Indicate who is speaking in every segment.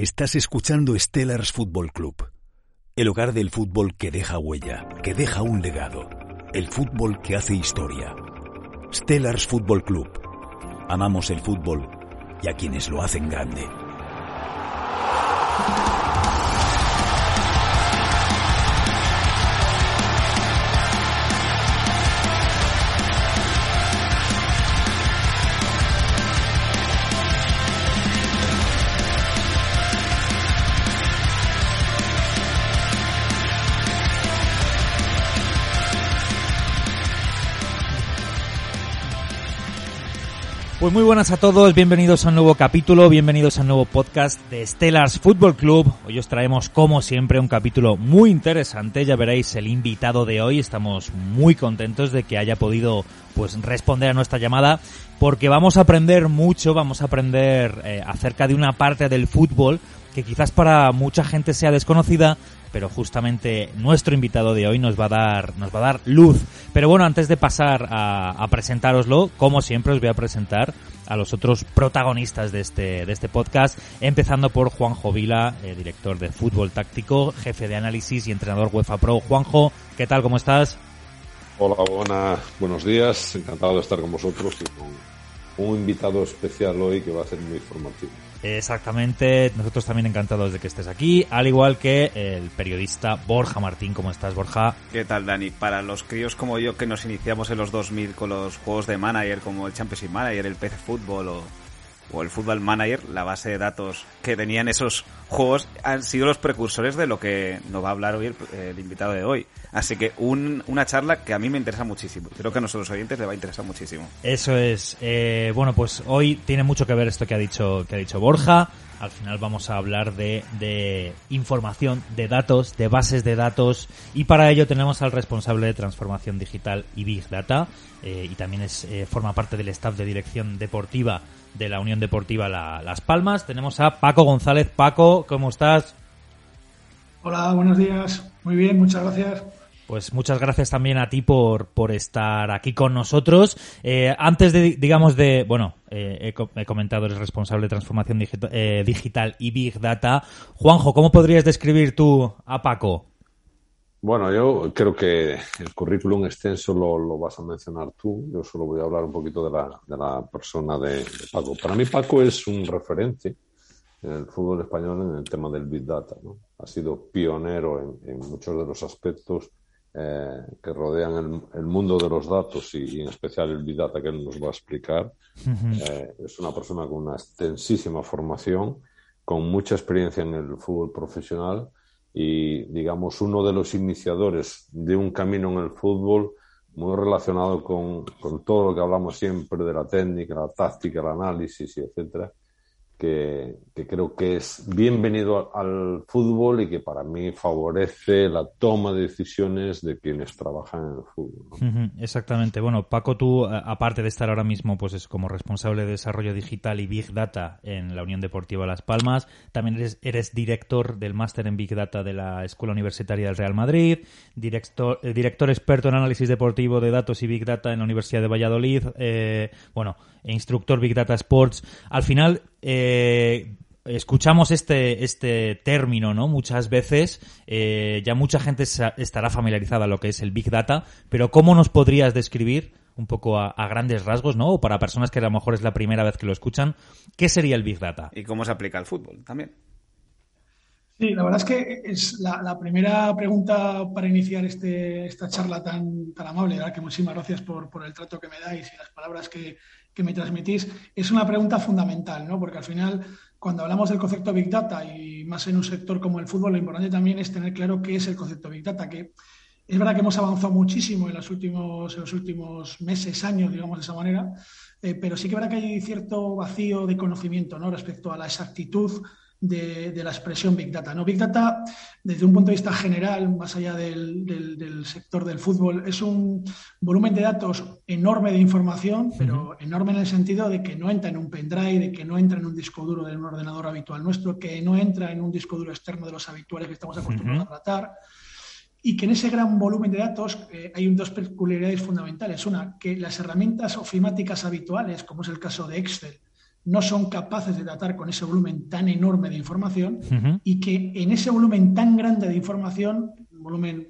Speaker 1: Estás escuchando Stellars Football Club, el hogar del fútbol que deja huella, que deja un legado, el fútbol que hace historia. Stellars Football Club. Amamos el fútbol y a quienes lo hacen grande.
Speaker 2: Pues muy buenas a todos, bienvenidos a un nuevo capítulo, bienvenidos a un nuevo podcast de Stellars Football Club. Hoy os traemos, como siempre, un capítulo muy interesante. Ya veréis el invitado de hoy. Estamos muy contentos de que haya podido pues responder a nuestra llamada porque vamos a aprender mucho, vamos a aprender eh, acerca de una parte del fútbol que quizás para mucha gente sea desconocida, pero justamente nuestro invitado de hoy nos va a dar, nos va a dar luz. Pero bueno, antes de pasar a, a presentároslo, como siempre os voy a presentar a los otros protagonistas de este, de este podcast, empezando por Juanjo Vila, eh, director de fútbol táctico, jefe de análisis y entrenador UEFA Pro. Juanjo, ¿qué tal? ¿Cómo estás?
Speaker 3: Hola, buena, buenos días. Encantado de estar con vosotros y con un invitado especial hoy que va a ser muy informativo.
Speaker 2: Exactamente, nosotros también encantados de que estés aquí, al igual que el periodista Borja Martín. ¿Cómo estás, Borja?
Speaker 4: ¿Qué tal, Dani? Para los críos como yo que nos iniciamos en los 2000 con los juegos de manager como el Championship Manager, el PC Fútbol o, o el Football Manager, la base de datos que tenían esos juegos han sido los precursores de lo que nos va a hablar hoy el, el invitado de hoy. Así que un, una charla que a mí me interesa muchísimo. Creo que a nuestros oyentes le va a interesar muchísimo.
Speaker 2: Eso es. Eh, bueno, pues hoy tiene mucho que ver esto que ha dicho, que ha dicho Borja. Al final vamos a hablar de, de información, de datos, de bases de datos y para ello tenemos al responsable de transformación digital y Big Data eh, y también es, eh, forma parte del staff de dirección deportiva de la Unión Deportiva la, Las Palmas. Tenemos a Paco González. Paco, ¿cómo estás?
Speaker 5: Hola, buenos días. Muy bien, muchas gracias.
Speaker 2: Pues muchas gracias también a ti por, por estar aquí con nosotros. Eh, antes de, digamos, de, bueno, eh, he, co- he comentado, eres responsable de transformación digita- eh, digital y Big Data. Juanjo, ¿cómo podrías describir tú a Paco?
Speaker 3: Bueno, yo creo que el currículum extenso lo, lo vas a mencionar tú. Yo solo voy a hablar un poquito de la, de la persona de, de Paco. Para mí, Paco es un referente en el fútbol español en el tema del Big Data. ¿no? Ha sido pionero en, en muchos de los aspectos eh, que rodean el, el mundo de los datos y, y en especial el Big Data que él nos va a explicar. Eh, es una persona con una extensísima formación, con mucha experiencia en el fútbol profesional y, digamos, uno de los iniciadores de un camino en el fútbol muy relacionado con, con todo lo que hablamos siempre de la técnica, la táctica, el análisis y etcétera, que, que creo que es bienvenido al fútbol y que para mí favorece la toma de decisiones de quienes trabajan en el fútbol.
Speaker 2: Exactamente. Bueno, Paco, tú, aparte de estar ahora mismo pues es como responsable de desarrollo digital y Big Data en la Unión Deportiva Las Palmas, también eres, eres director del máster en Big Data de la Escuela Universitaria del Real Madrid, director, eh, director experto en análisis deportivo de datos y Big Data en la Universidad de Valladolid, eh, bueno, e instructor Big Data Sports. Al final, eh, escuchamos este, este término, ¿no? Muchas veces, eh, ya mucha gente estará familiarizada a lo que es el Big Data, pero ¿cómo nos podrías describir un poco a, a grandes rasgos, ¿no? O para personas que a lo mejor es la primera vez que lo escuchan, ¿qué sería el Big Data?
Speaker 4: ¿Y cómo se aplica al fútbol también?
Speaker 5: Sí, la verdad es que es la, la primera pregunta para iniciar este, esta charla tan, tan amable, ¿verdad? que muchísimas gracias por, por el trato que me dais y las palabras que, que me transmitís. Es una pregunta fundamental, ¿no? porque al final, cuando hablamos del concepto Big Data y más en un sector como el fútbol, lo importante también es tener claro qué es el concepto Big Data, que es verdad que hemos avanzado muchísimo en los últimos, en los últimos meses, años, digamos de esa manera, eh, pero sí que es verdad que hay cierto vacío de conocimiento ¿no? respecto a la exactitud de, de, la expresión Big Data. ¿no? Big Data, desde un punto de vista general, más allá del, del, del, sector del fútbol, es un volumen de datos enorme de información, pero uh -huh. enorme en el sentido de que no entra en un pendrive, de que no entra en un disco duro de un ordenador habitual nuestro, que no entra en un disco duro externo de los habituales que estamos acostumbrados uh -huh. a tratar. Y que en ese gran volumen de datos eh, hay dos peculiaridades fundamentales. Una, que las herramientas ofimáticas habituales, como es el caso de Excel, no son capaces de tratar con ese volumen tan enorme de información y que en ese volumen tan grande de información, un volumen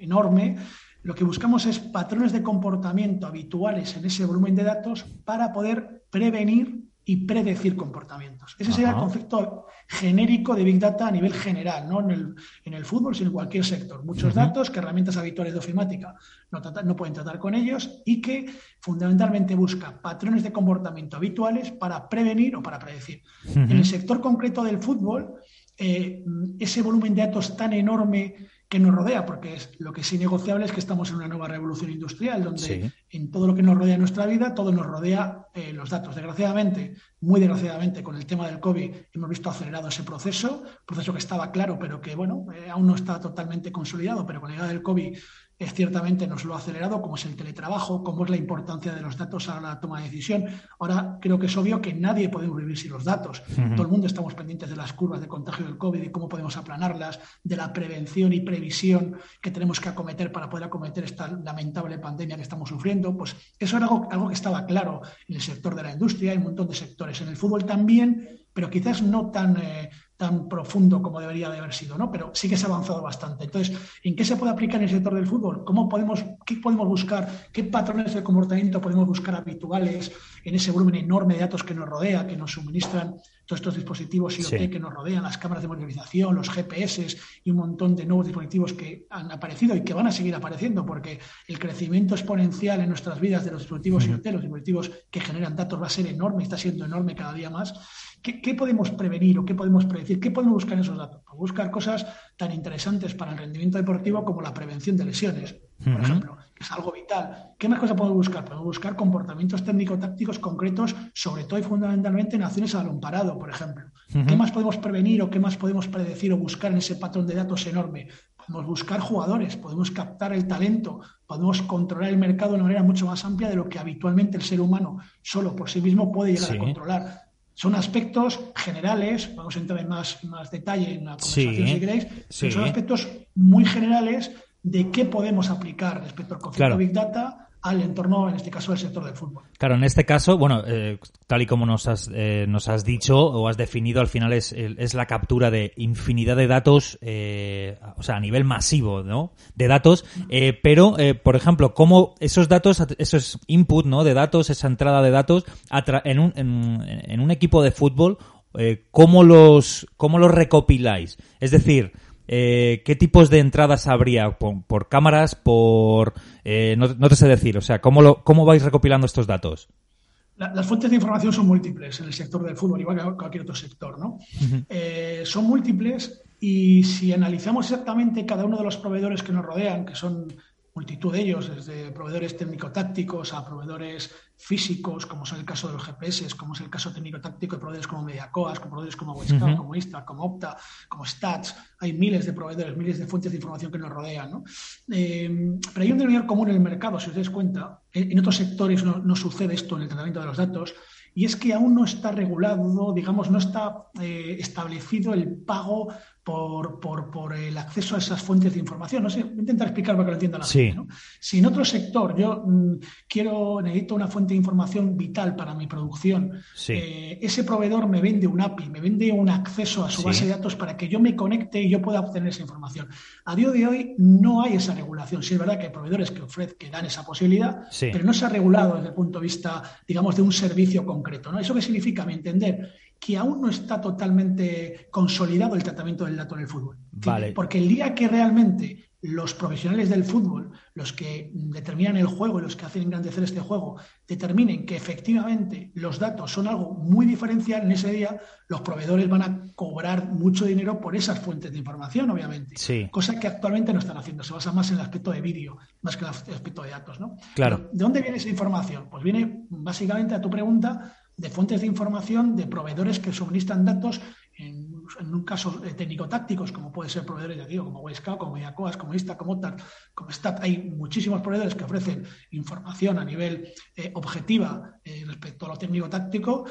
Speaker 5: enorme, lo que buscamos es patrones de comportamiento habituales en ese volumen de datos para poder prevenir y predecir comportamientos. Ese sería el concepto genérico de Big Data a nivel general, no en el, en el fútbol, sino en cualquier sector. Muchos datos que herramientas habituales de ofimática no, no, pueden tratar con ellos y que fundamentalmente busca patrones de comportamiento habituales para prevenir o para predecir. En el sector concreto del fútbol, eh, ese volumen de datos tan enorme que nos rodea, porque es, lo que es innegociable es que estamos en una nueva revolución industrial, donde en todo lo que nos rodea en nuestra vida, todo nos rodea eh, los datos. Desgraciadamente, muy desgraciadamente, con el tema del COVID hemos visto acelerado ese proceso, proceso que estaba claro, pero que, bueno, eh, aún no está totalmente consolidado, pero con la llegada del COVID es ciertamente nos lo ha acelerado, como es el teletrabajo, como es la importancia de los datos a la toma de decisión. Ahora creo que es obvio que nadie puede vivir sin los datos. Todo el mundo estamos pendientes de las curvas de contagio del COVID y cómo podemos aplanarlas, de la prevención y previsión que tenemos que acometer para poder acometer esta lamentable pandemia que estamos sufriendo. Pues eso era algo, algo que estaba claro en el sector de la industria, y un montón de sectores. En el fútbol también, pero quizás no tan... Eh, tan profundo como debería de haber sido, ¿no? Pero sí que se ha avanzado bastante. Entonces, ¿en qué se puede aplicar en el sector del fútbol? ¿Cómo podemos, qué podemos buscar? ¿Qué patrones de comportamiento podemos buscar habituales en ese volumen enorme de datos que nos rodea, que nos suministran todos estos dispositivos IoT que nos rodean, las cámaras de monitorización, los GPS y un montón de nuevos dispositivos que han aparecido y que van a seguir apareciendo, porque el crecimiento exponencial en nuestras vidas de los dispositivos IoT, los dispositivos que generan datos, va a ser enorme, está siendo enorme cada día más. ¿Qué, podemos prevenir o qué podemos predecir? ¿Qué podemos buscar en esos datos? buscar cosas tan interesantes para el rendimiento deportivo como la prevención de lesiones, por ejemplo, que es algo vital. ¿Qué más cosas podemos buscar? Podemos buscar comportamientos técnico-tácticos concretos, sobre todo y fundamentalmente en acciones a balón parado, por ejemplo. ¿Qué más podemos prevenir o qué más podemos predecir o buscar en ese patrón de datos enorme? Podemos buscar jugadores, podemos captar el talento, podemos controlar el mercado de una manera mucho más amplia de lo que habitualmente el ser humano solo por sí mismo puede llegar a controlar. Son aspectos generales, vamos a entrar en más, más detalle en la conversación si queréis, pero son aspectos muy generales de qué podemos aplicar respecto al concepto Big Data al entorno, en este caso, del sector del fútbol.
Speaker 2: Claro, en este caso, bueno, eh, tal y como nos has, eh, nos has dicho o has definido, al final es, es la captura de infinidad de datos, eh, o sea, a nivel masivo, ¿no? De datos, pero, por ejemplo, cómo esos datos, esos input, ¿no? De datos, esa entrada de datos, en un, en, en un equipo de fútbol, ¿cómo los, cómo los recopiláis? Es decir, eh, ¿qué tipos de entradas habría? ¿Por, cámaras? ¿Por...? Eh, no, te sé decir, o sea, ¿cómo, lo, cómo vais recopilando estos datos?
Speaker 5: las fuentes de información son múltiples en el sector del fútbol, igual que cualquier otro sector, ¿no? Eh, son múltiples y si analizamos exactamente cada uno de los proveedores que nos rodean, que son multitud de ellos, desde proveedores técnico-tácticos a proveedores físicos, como es el caso de los GPS, como es el caso técnico-táctico de proveedores como Mediacoas, como proveedores como Westcam, como Istar, como Opta, como Stats. Hay miles de proveedores, miles de fuentes de información que nos rodean. ¿no? Eh, pero hay un denominador común en el mercado, si os dais cuenta. En, otros sectores no, no, sucede esto en el tratamiento de los datos. Y es que aún no está regulado, digamos, no está eh, establecido el pago por, por, el acceso a esas fuentes de información. No sé, voy a intentar explicar para que lo entiendan la gente. Si en otro sector yo mm, quiero, necesito una fuente de información vital para mi producción, eh, ese proveedor me vende un API, me vende un acceso a su base de datos para que yo me conecte y yo pueda obtener esa información. A día de hoy no hay esa regulación. Sí es verdad que hay proveedores que ofrecen, que dan esa posibilidad, pero no se ha regulado desde el punto de vista, digamos, de un servicio concreto. ¿no? ¿Eso qué significa? A mi entender, que aún no está totalmente consolidado el tratamiento del dato en el fútbol. Vale. Porque el día que realmente los profesionales del fútbol, los que determinan el juego y los que hacen engrandecer este juego, determinen que efectivamente los datos son algo muy diferencial, en ese día los proveedores van a cobrar mucho dinero por esas fuentes de información, obviamente. Sí. Cosa que actualmente no están haciendo. Se basa más en el aspecto de vídeo, más que en el aspecto de datos, ¿no?
Speaker 2: Claro.
Speaker 5: ¿De dónde viene esa información? Pues viene básicamente a tu pregunta de fuentes de información de proveedores que suministran datos en en un caso eh, técnico-tácticos, como puede ser proveedores, ya digo, como Weisca, como Iacoas, como Ista, como TAR, como STAT, hay muchísimos proveedores que ofrecen información a nivel eh, objetiva respecto a lo técnico-táctico.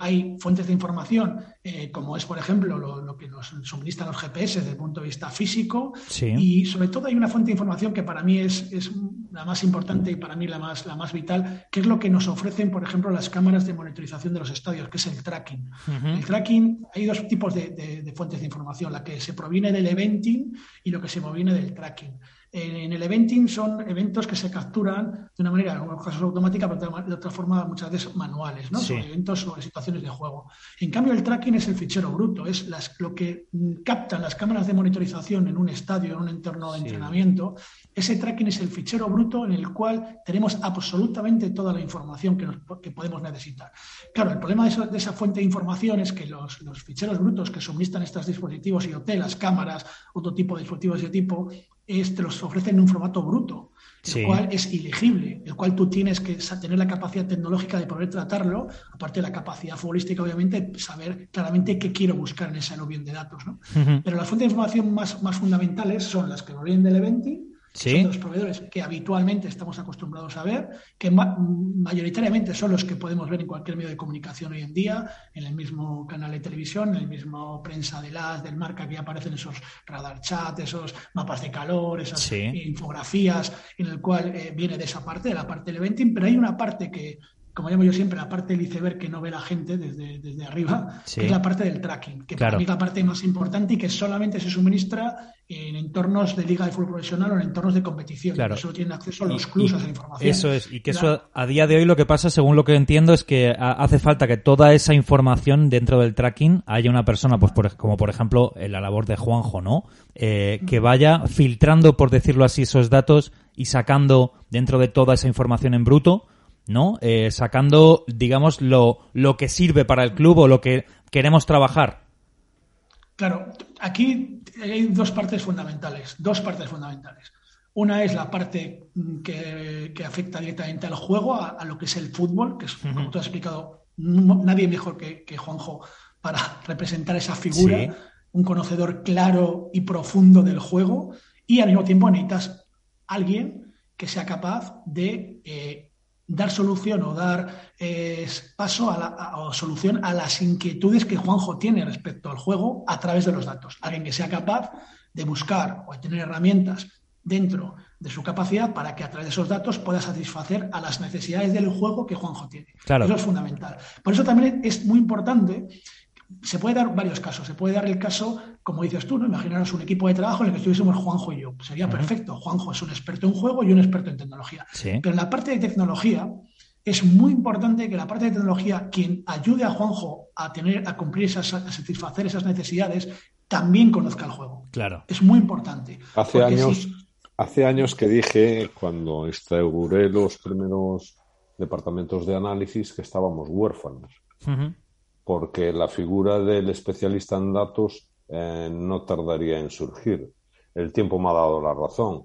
Speaker 5: hay fuentes de información, como es, por ejemplo, lo, que nos suministran los GPS desde el punto de vista físico. Y sobre todo hay una fuente de información que para mí es, es la más importante y para mí la más, la más vital, que es lo que nos ofrecen, por ejemplo, las cámaras de monitorización de los estadios, que es el tracking. El tracking, hay dos tipos de, fuentes de información, la que se proviene del eventing y lo que se proviene del tracking. En el eventing son eventos que se capturan de una manera, en algunos casos automática, pero de otra forma muchas veces manuales, ¿no? Son eventos sobre situaciones de juego. En cambio, el tracking es el fichero bruto, es lo que captan las cámaras de monitorización en un estadio, en un entorno de entrenamiento. Ese tracking es el fichero bruto en el cual tenemos absolutamente toda la información que, podemos necesitar. Claro, el problema de, esa fuente de información es que los, ficheros brutos que suministran estos dispositivos IoT, las cámaras, otro tipo de dispositivos de ese tipo, es, te los ofrecen en un formato bruto, el cual es ilegible, el cual tú tienes que tener la capacidad tecnológica de poder tratarlo, aparte de la capacidad futbolística, obviamente, saber claramente qué quiero buscar en ese aluvión de datos. ¿no? Pero las fuentes de información más, más fundamentales son las que provienen del eventing, son los proveedores que habitualmente estamos acostumbrados a ver, que mayoritariamente son los que podemos ver en cualquier medio de comunicación hoy en día, en el mismo canal de televisión, en el mismo prensa de las, del marca, que aparecen esos radar chat, esos mapas de calor, esas infografías, en el cual eh, viene de esa parte, de la parte del eventing, pero hay una parte que como llamo yo siempre, la parte del iceberg que no ve la gente desde, desde arriba, que es la parte del tracking, que para mí es la parte más importante y que solamente se suministra en entornos de liga de fútbol profesional o en entornos de competición. Claro. Solo tienen acceso a los clubes a esa información.
Speaker 2: Eso es, y que eso a día de hoy lo que pasa, según lo que entiendo, es que hace falta que toda esa información dentro del tracking haya una persona, pues como por ejemplo la labor de Juanjo, ¿no? Eh, que vaya filtrando, por decirlo así, esos datos y sacando dentro de toda esa información en bruto ¿no? Eh, sacando, digamos, lo, lo que sirve para el club o lo que queremos trabajar.
Speaker 5: Claro, aquí hay dos partes fundamentales, dos partes fundamentales. Una es la parte que, afecta directamente al juego, a, lo que es el fútbol, que es, como tú has explicado, nadie mejor que, Juanjo para representar esa figura, un conocedor claro y profundo del juego, y al mismo tiempo necesitas alguien que sea capaz de eh, dar solución o dar eh, paso a la, o solución a las inquietudes que Juanjo tiene respecto al juego a través de los datos. Alguien que sea capaz de buscar o de tener herramientas dentro de su capacidad para que a través de esos datos pueda satisfacer a las necesidades del juego que Juanjo tiene. Eso es fundamental. Por eso también es muy importante se puede dar varios casos. Se puede dar el caso, como dices tú, ¿no? Imaginaros un equipo de trabajo en el que estuviésemos Juanjo y yo. Sería perfecto. Juanjo es un experto en juego y un experto en tecnología. Pero en la parte de tecnología es muy importante que la parte de tecnología, quien ayude a Juanjo a tener, a cumplir esas, a satisfacer esas necesidades, también conozca el juego.
Speaker 2: Claro.
Speaker 5: Es muy importante.
Speaker 3: Hace años, hace años que dije, cuando instauré los primeros departamentos de análisis, que estábamos huérfanos porque la figura del especialista en datos eh, no tardaría en surgir. El tiempo me ha dado la razón.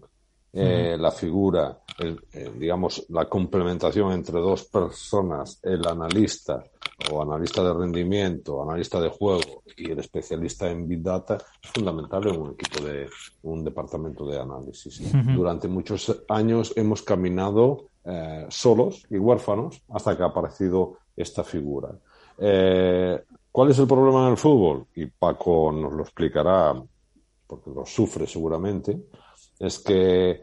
Speaker 3: Eh, la figura, eh, digamos, la complementación entre dos personas, el analista o analista de rendimiento, analista de juego y el especialista en Big Data, es fundamental en un equipo de un departamento de análisis. Durante muchos años hemos caminado solos y huérfanos hasta que ha aparecido esta figura. Eh, ¿Cuál es el problema en el fútbol? Y Paco nos lo explicará, porque lo sufre seguramente, es que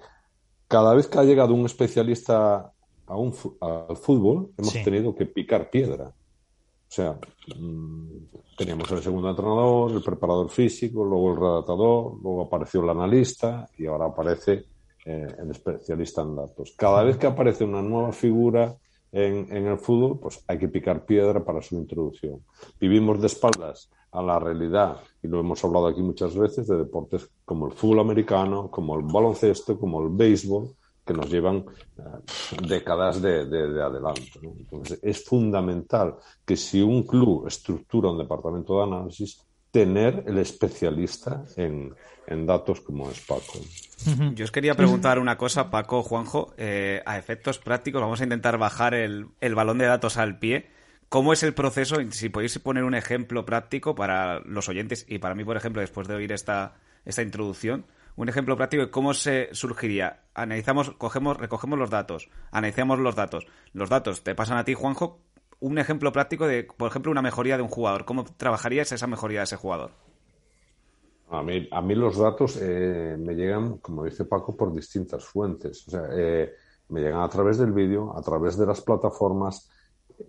Speaker 3: cada vez que ha llegado un especialista a un, al fútbol, hemos tenido que picar piedra. O sea, mm, teníamos el segundo entrenador, el preparador físico, luego el redactador, luego apareció el analista y ahora aparece eh, el especialista en datos. Cada vez que aparece una nueva figura en, el fútbol, pues hay que picar piedra para su introducción. Vivimos de espaldas a la realidad, y lo hemos hablado aquí muchas veces, de deportes como el fútbol americano, como el baloncesto, como el béisbol, que nos llevan eh, décadas de, de, adelanto. Entonces, es fundamental que si un club estructura un departamento de análisis, tener el especialista en, en datos como es Paco.
Speaker 4: Yo os quería preguntar una cosa, Paco, Juanjo, eh, a efectos prácticos, vamos a intentar bajar el, balón de datos al pie. ¿Cómo es el proceso? Si podéis poner un ejemplo práctico para los oyentes y para mí, por ejemplo, después de oír esta, esta introducción, un ejemplo práctico de cómo se surgiría. Analizamos, cogemos, recogemos los datos, analizamos los datos. Los datos te pasan a ti, Juanjo. Un ejemplo práctico de, por ejemplo, una mejoría de un jugador. ¿Cómo trabajarías esa mejoría de ese jugador?
Speaker 3: A mí, a mí los datos eh, me llegan, como dice Paco, por distintas fuentes. O sea, eh, me llegan a través del vídeo, a través de las plataformas.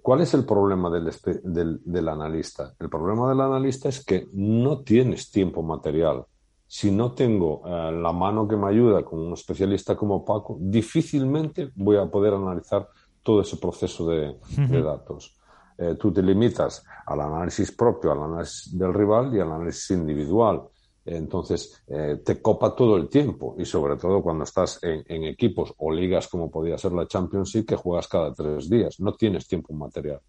Speaker 3: ¿Cuál es el problema del, del, del, analista? El problema del analista es que no tienes tiempo material. Si no tengo eh, la mano que me ayuda con un especialista como Paco, difícilmente voy a poder analizar todo ese proceso de, de datos. Eh, tú te limitas al análisis propio, al análisis del rival y al análisis individual. Entonces, eh, te copa todo el tiempo y sobre todo cuando estás en, equipos o ligas como podía ser la Champions League que juegas cada tres días. No tienes tiempo material.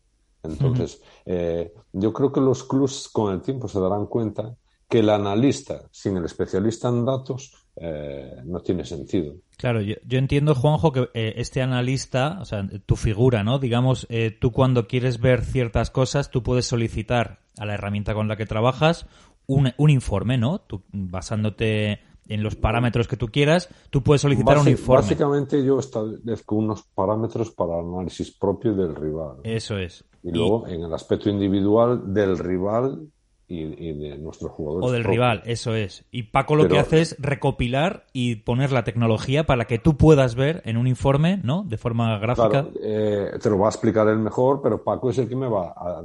Speaker 3: Entonces, eh, yo creo que los clubs con el tiempo se darán cuenta que el analista sin el especialista en datos eh, no tiene sentido.
Speaker 2: Claro, yo, entiendo, Juanjo, que este analista, o sea, tu figura, ¿no? Digamos, tú cuando quieres ver ciertas cosas, tú puedes solicitar a la herramienta con la que trabajas un, informe, ¿no? Tú, basándote en los parámetros que tú quieras, tú puedes solicitar un informe.
Speaker 3: Básicamente yo establezco unos parámetros para análisis propio del rival.
Speaker 2: Eso es.
Speaker 3: Y luego en el aspecto individual del rival y, de nuestro jugador.
Speaker 2: O del rival, eso es. Y Paco lo que hace es recopilar y poner la tecnología para que tú puedas ver en un informe, ¿no? De forma gráfica.
Speaker 3: Eh, te lo va a explicar él mejor, pero Paco es el que me va a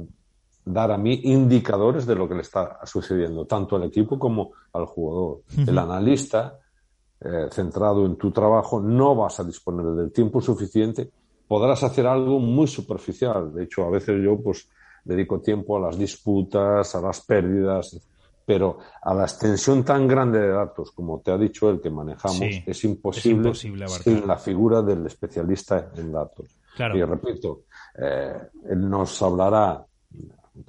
Speaker 3: dar a mí indicadores de lo que le está sucediendo, tanto al equipo como al jugador. El analista, eh, centrado en tu trabajo, no vas a disponer del tiempo suficiente, podrás hacer algo muy superficial. De hecho, a veces yo pues dedico tiempo a las disputas, a las pérdidas, pero a la extensión tan grande de datos como te ha dicho el que manejamos es imposible, sin la figura del especialista en datos. Y repito, eh, él nos hablará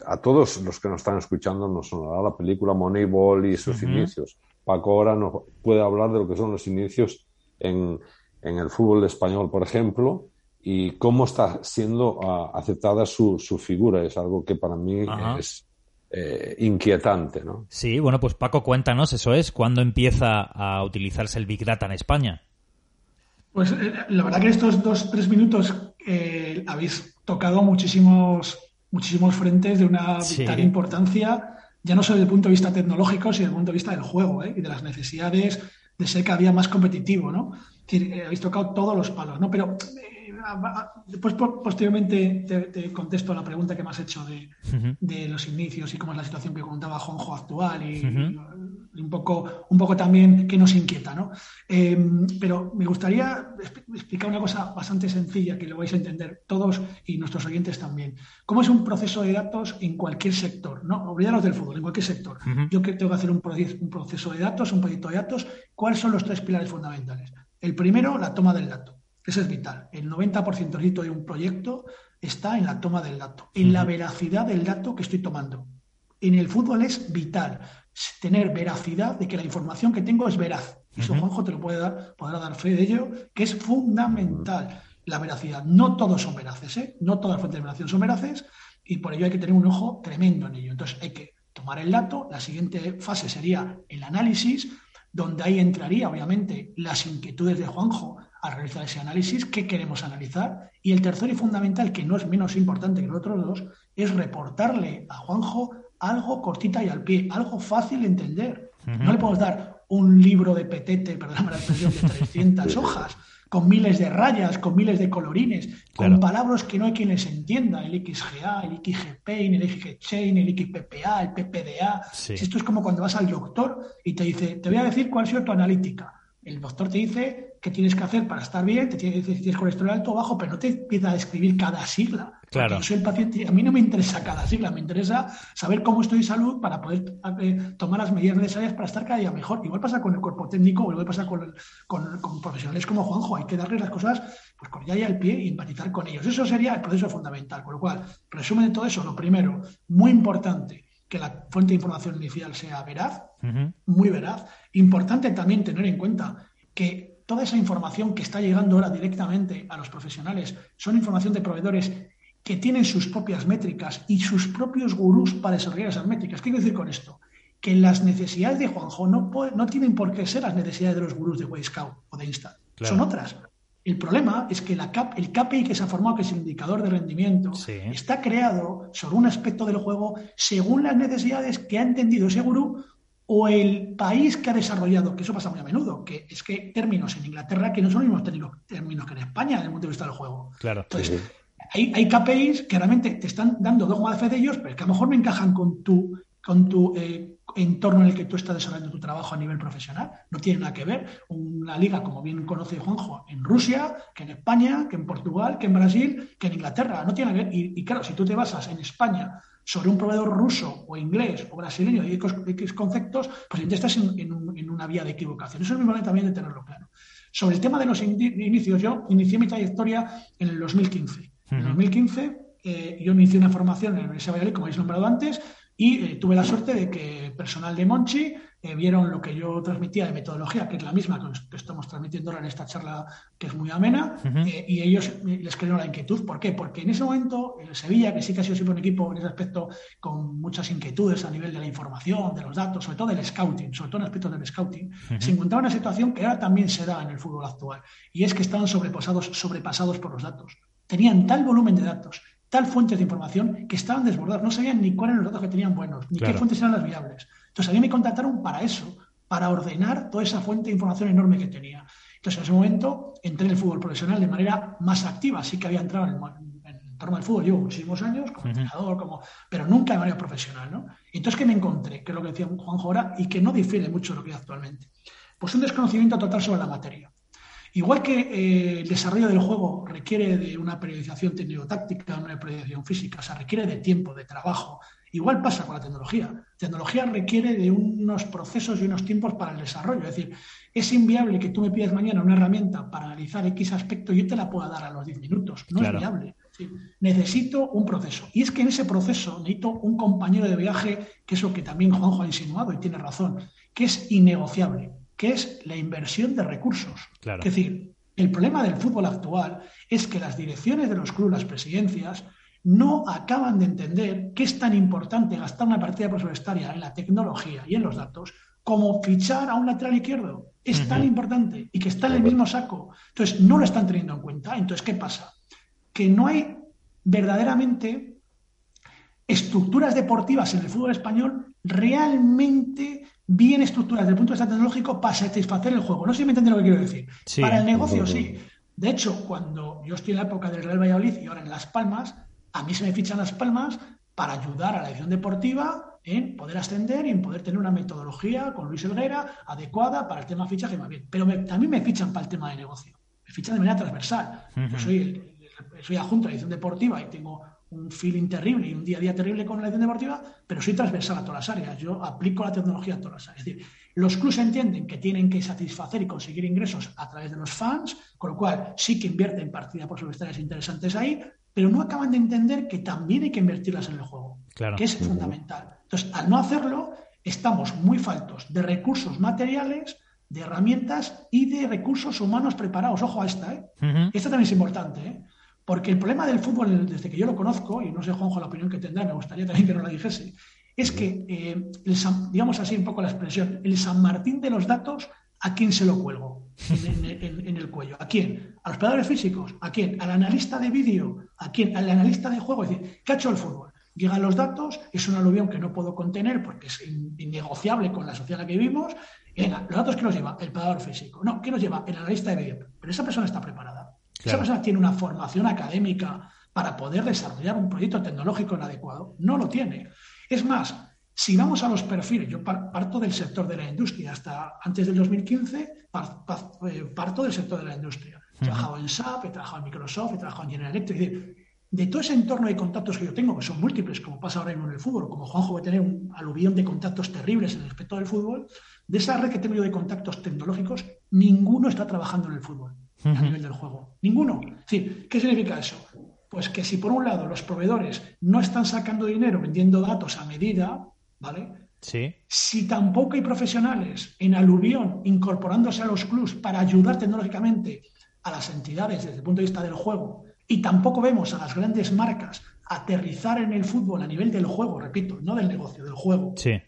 Speaker 3: a todos los que nos están escuchando nos sonará la película Moneyball y sus inicios. Paco ahora nos puede hablar de lo que son los inicios en, el fútbol español, por ejemplo, y cómo está siendo ah, aceptada su, figura. Es algo que para mí es eh, inquietante, ¿no?
Speaker 2: Sí, bueno, pues Paco, cuéntanos, eso es, ¿cuándo empieza a utilizarse el Big Data en España?
Speaker 5: Pues eh, la verdad que estos dos, tres minutos eh, habéis tocado muchísimos muchísimos frentes de una vital importancia, ya no solo desde el punto de vista tecnológico, sino desde el punto de vista del juego ¿eh? y de las necesidades de ser cada día más competitivo, ¿no? Eh, habéis tocado todos los palos, ¿no? Pero eh, después, posteriormente, te, contesto a la pregunta que me has hecho de, de, los inicios y cómo es la situación que contaba Juanjo actual y, un poco, un poco también que nos inquieta, ¿no? Em, pero me gustaría explicar una cosa bastante sencilla que lo vais a entender todos y nuestros oyentes también. ¿Cómo es un proceso de datos en cualquier sector? No, olvidaros del fútbol, en cualquier sector. Yo que tengo que hacer un, un proceso de datos, un proyecto de datos, ¿cuáles son los tres pilares fundamentales? El primero, la toma del dato. Eso es vital. El 90% de un proyecto está en la toma del dato, en la veracidad del dato que estoy tomando. En el fútbol es vital tener veracidad de que la información que tengo es veraz. Y eso Juanjo te lo puede dar, podrá dar fe de ello, que es fundamental la veracidad. No todos son veraces, ¿eh? no todas las fuentes de veracidad son veraces, y por ello hay que tener un ojo tremendo en ello. Entonces hay que tomar el dato, la siguiente fase sería el análisis, donde ahí entraría, obviamente, las inquietudes de Juanjo al realizar ese análisis, qué queremos analizar, y el tercero y fundamental, que no es menos importante que los otros dos, es reportarle a Juanjo algo cortita y al pie, algo fácil de entender. No le podemos dar un libro de petete, perdóname la expresión, de 300 hojas, con miles de rayas, con miles de colorines, con palabras que no hay quien les entienda, el XGA, el XGPaint, el XGChain, el XPPA, el PPDA. Esto es como cuando vas al doctor y te dice, te voy a decir cuál ha sido tu analítica. El doctor te dice qué tienes que hacer para estar bien, te tiene que decir si tienes colesterol alto o bajo, pero no te empieza a escribir cada sigla.
Speaker 2: Claro.
Speaker 5: Yo soy el paciente, a mí no me interesa cada sigla, me interesa saber cómo estoy de salud para poder eh, tomar las medidas necesarias para estar cada día mejor. Igual pasa con el cuerpo técnico o igual pasa con, con, profesionales como Juanjo. Hay que darle las cosas pues, con ya y al pie y empatizar con ellos. Eso sería el proceso fundamental. Con lo cual, resumen de todo eso, lo primero, muy importante, que la fuente de información inicial sea veraz, muy veraz. Importante también tener en cuenta que toda esa información que está llegando ahora directamente a los profesionales son información de proveedores que tienen sus propias métricas y sus propios gurús para desarrollar esas métricas. ¿Qué quiero decir con esto? Que las necesidades de Juanjo no, no tienen por qué ser las necesidades de los gurús de Wayscout o de Insta. Son otras. El problema es que la cap, el KPI que se ha formado, que es el indicador de rendimiento, está creado sobre un aspecto del juego según las necesidades que ha entendido ese gurú o el país que ha desarrollado, que eso pasa muy a menudo, que es que términos en Inglaterra que no son los mismos términos que en España desde el punto de vista del juego.
Speaker 2: Claro.
Speaker 5: Entonces, hay, hay KPIs que realmente te están dando dogma de fe de ellos, pero que a lo mejor no encajan con tu, con tu eh, entorno en el que tú estás desarrollando tu trabajo a nivel profesional. No tiene nada que ver una liga, como bien conoce Juanjo, en Rusia, que en España, que en Portugal, que en Brasil, que en Inglaterra. No tiene nada que ver. Y, claro, si tú te basas en España sobre un proveedor ruso o inglés o brasileño y X conceptos, pues ya estás en, en, una vía de equivocación. Eso es muy importante también de tenerlo claro. Sobre el tema de los inicios, yo inicié mi trayectoria en el 2015. En 2015 eh, yo inicié una formación en la Universidad de Valladolid, como habéis nombrado antes, y eh, tuve la suerte de que personal de Monchi eh, vieron lo que yo transmitía de metodología, que es la misma que, estamos transmitiendo ahora en esta charla, que es muy amena, y ellos les crearon la inquietud. ¿Por qué? Porque en ese momento, en Sevilla, que sí que ha sido siempre un equipo en ese aspecto con muchas inquietudes a nivel de la información, de los datos, sobre todo del scouting, sobre todo en aspectos del scouting, se encontraba una situación que ahora también se da en el fútbol actual, y es que estaban sobrepasados, sobrepasados por los datos tenían tal volumen de datos, tal fuentes de información, que estaban desbordados. No sabían ni cuáles eran los datos que tenían buenos, ni qué fuentes eran las viables. Entonces a mí me contactaron para eso, para ordenar toda esa fuente de información enorme que tenía. Entonces en ese momento entré en el fútbol profesional de manera más activa. Sí que había entrado en el, entorno del fútbol, llevo muchísimos años como entrenador, como, pero nunca de manera profesional. ¿no? Entonces, ¿qué me encontré? Que es lo que decía Juanjo ahora y que no difiere mucho de lo que hay actualmente. Pues un desconocimiento total sobre la materia. Igual que eh, el desarrollo del juego requiere de una periodización técnico-táctica, una periodización física, o sea, requiere de tiempo, de trabajo, igual pasa con la tecnología. La tecnología requiere de unos procesos y unos tiempos para el desarrollo. Es decir, es inviable que tú me pidas mañana una herramienta para analizar X aspecto y yo te la pueda dar a los 10 minutos. No es viable. necesito un proceso. Y es que en ese proceso necesito un compañero de viaje, que es lo que también Juanjo ha insinuado y tiene razón, que es innegociable que es la inversión de recursos. Es decir, el problema del fútbol actual es que las direcciones de los clubes, las presidencias, no acaban de entender que es tan importante gastar una partida presupuestaria en la tecnología y en los datos como fichar a un lateral izquierdo. Es tan importante y que está en el mismo saco. Entonces, no lo están teniendo en cuenta. Entonces, ¿qué pasa? Que no hay verdaderamente estructuras deportivas en el fútbol español realmente bien estructuradas desde el punto de vista tecnológico para satisfacer el juego. No sé si me entienden lo que quiero decir. para el negocio, sí. De hecho, cuando yo estoy en la época del Real Valladolid y ahora en Las Palmas, a mí se me fichan Las Palmas para ayudar a la edición deportiva en poder ascender y en poder tener una metodología con Luis Herrera adecuada para el tema fichaje más bien. Pero también me fichan para el tema de negocio. Me fichan de manera transversal. Yo soy, soy adjunto a la edición deportiva y tengo un feeling terrible y un día a día terrible con la edición deportiva, pero soy transversal a todas las áreas. Yo aplico la tecnología a todas las áreas. Es decir, los clubes entienden que tienen que satisfacer y conseguir ingresos a través de los fans, con lo cual sí que invierten partidas por subestarias interesantes ahí, pero no acaban de entender que también hay que invertirlas en el juego, que es fundamental. Entonces, al no hacerlo, estamos muy faltos de recursos materiales, de herramientas y de recursos humanos preparados. Ojo a esta, ¿eh? Esta también es importante, ¿eh? Porque el problema del fútbol, desde que yo lo conozco, y no sé, Juanjo, la opinión que tendrá, me gustaría también que no la dijese, es que, eh, digamos así un poco la expresión, el San Martín de los datos, ¿a quién se lo cuelgo en, el cuello? ¿A quién? ¿A los pegadores físicos? ¿A quién? ¿Al analista de vídeo? ¿A quién? ¿Al analista de juego? Es decir, ¿qué ha hecho el fútbol? Llegan los datos, es un aluvión que no puedo contener porque es innegociable con la sociedad en la que vivimos. Venga, los datos que nos lleva el pegador físico. No, ¿qué nos lleva? El analista de vídeo. Pero esa persona está preparada. Esa persona tiene una formación académica para poder desarrollar un proyecto tecnológico adecuado. No lo tiene. Es más, si vamos a los perfiles, yo parto del sector de la industria, hasta antes del 2015 eh, parto del sector de la industria. He trabajado en SAP, he trabajado en Microsoft, he trabajado en General Electric. de todo ese entorno de contactos que yo tengo, que son múltiples, como pasa ahora mismo en el fútbol, como Juanjo va a tener un aluvión de contactos terribles en el aspecto del fútbol, de esa red que tengo yo de contactos tecnológicos, ninguno está trabajando en el fútbol a nivel del juego. Ninguno. ¿qué significa eso? Pues que si por un lado los proveedores no están sacando dinero vendiendo datos a medida, ¿vale?
Speaker 2: Sí.
Speaker 5: Si tampoco hay profesionales en aluvión incorporándose a los clubs para ayudar tecnológicamente a las entidades desde el punto de vista del juego Y tampoco vemos a las grandes marcas aterrizar en el fútbol a nivel del juego, repito, no del negocio, del juego.
Speaker 2: Sí.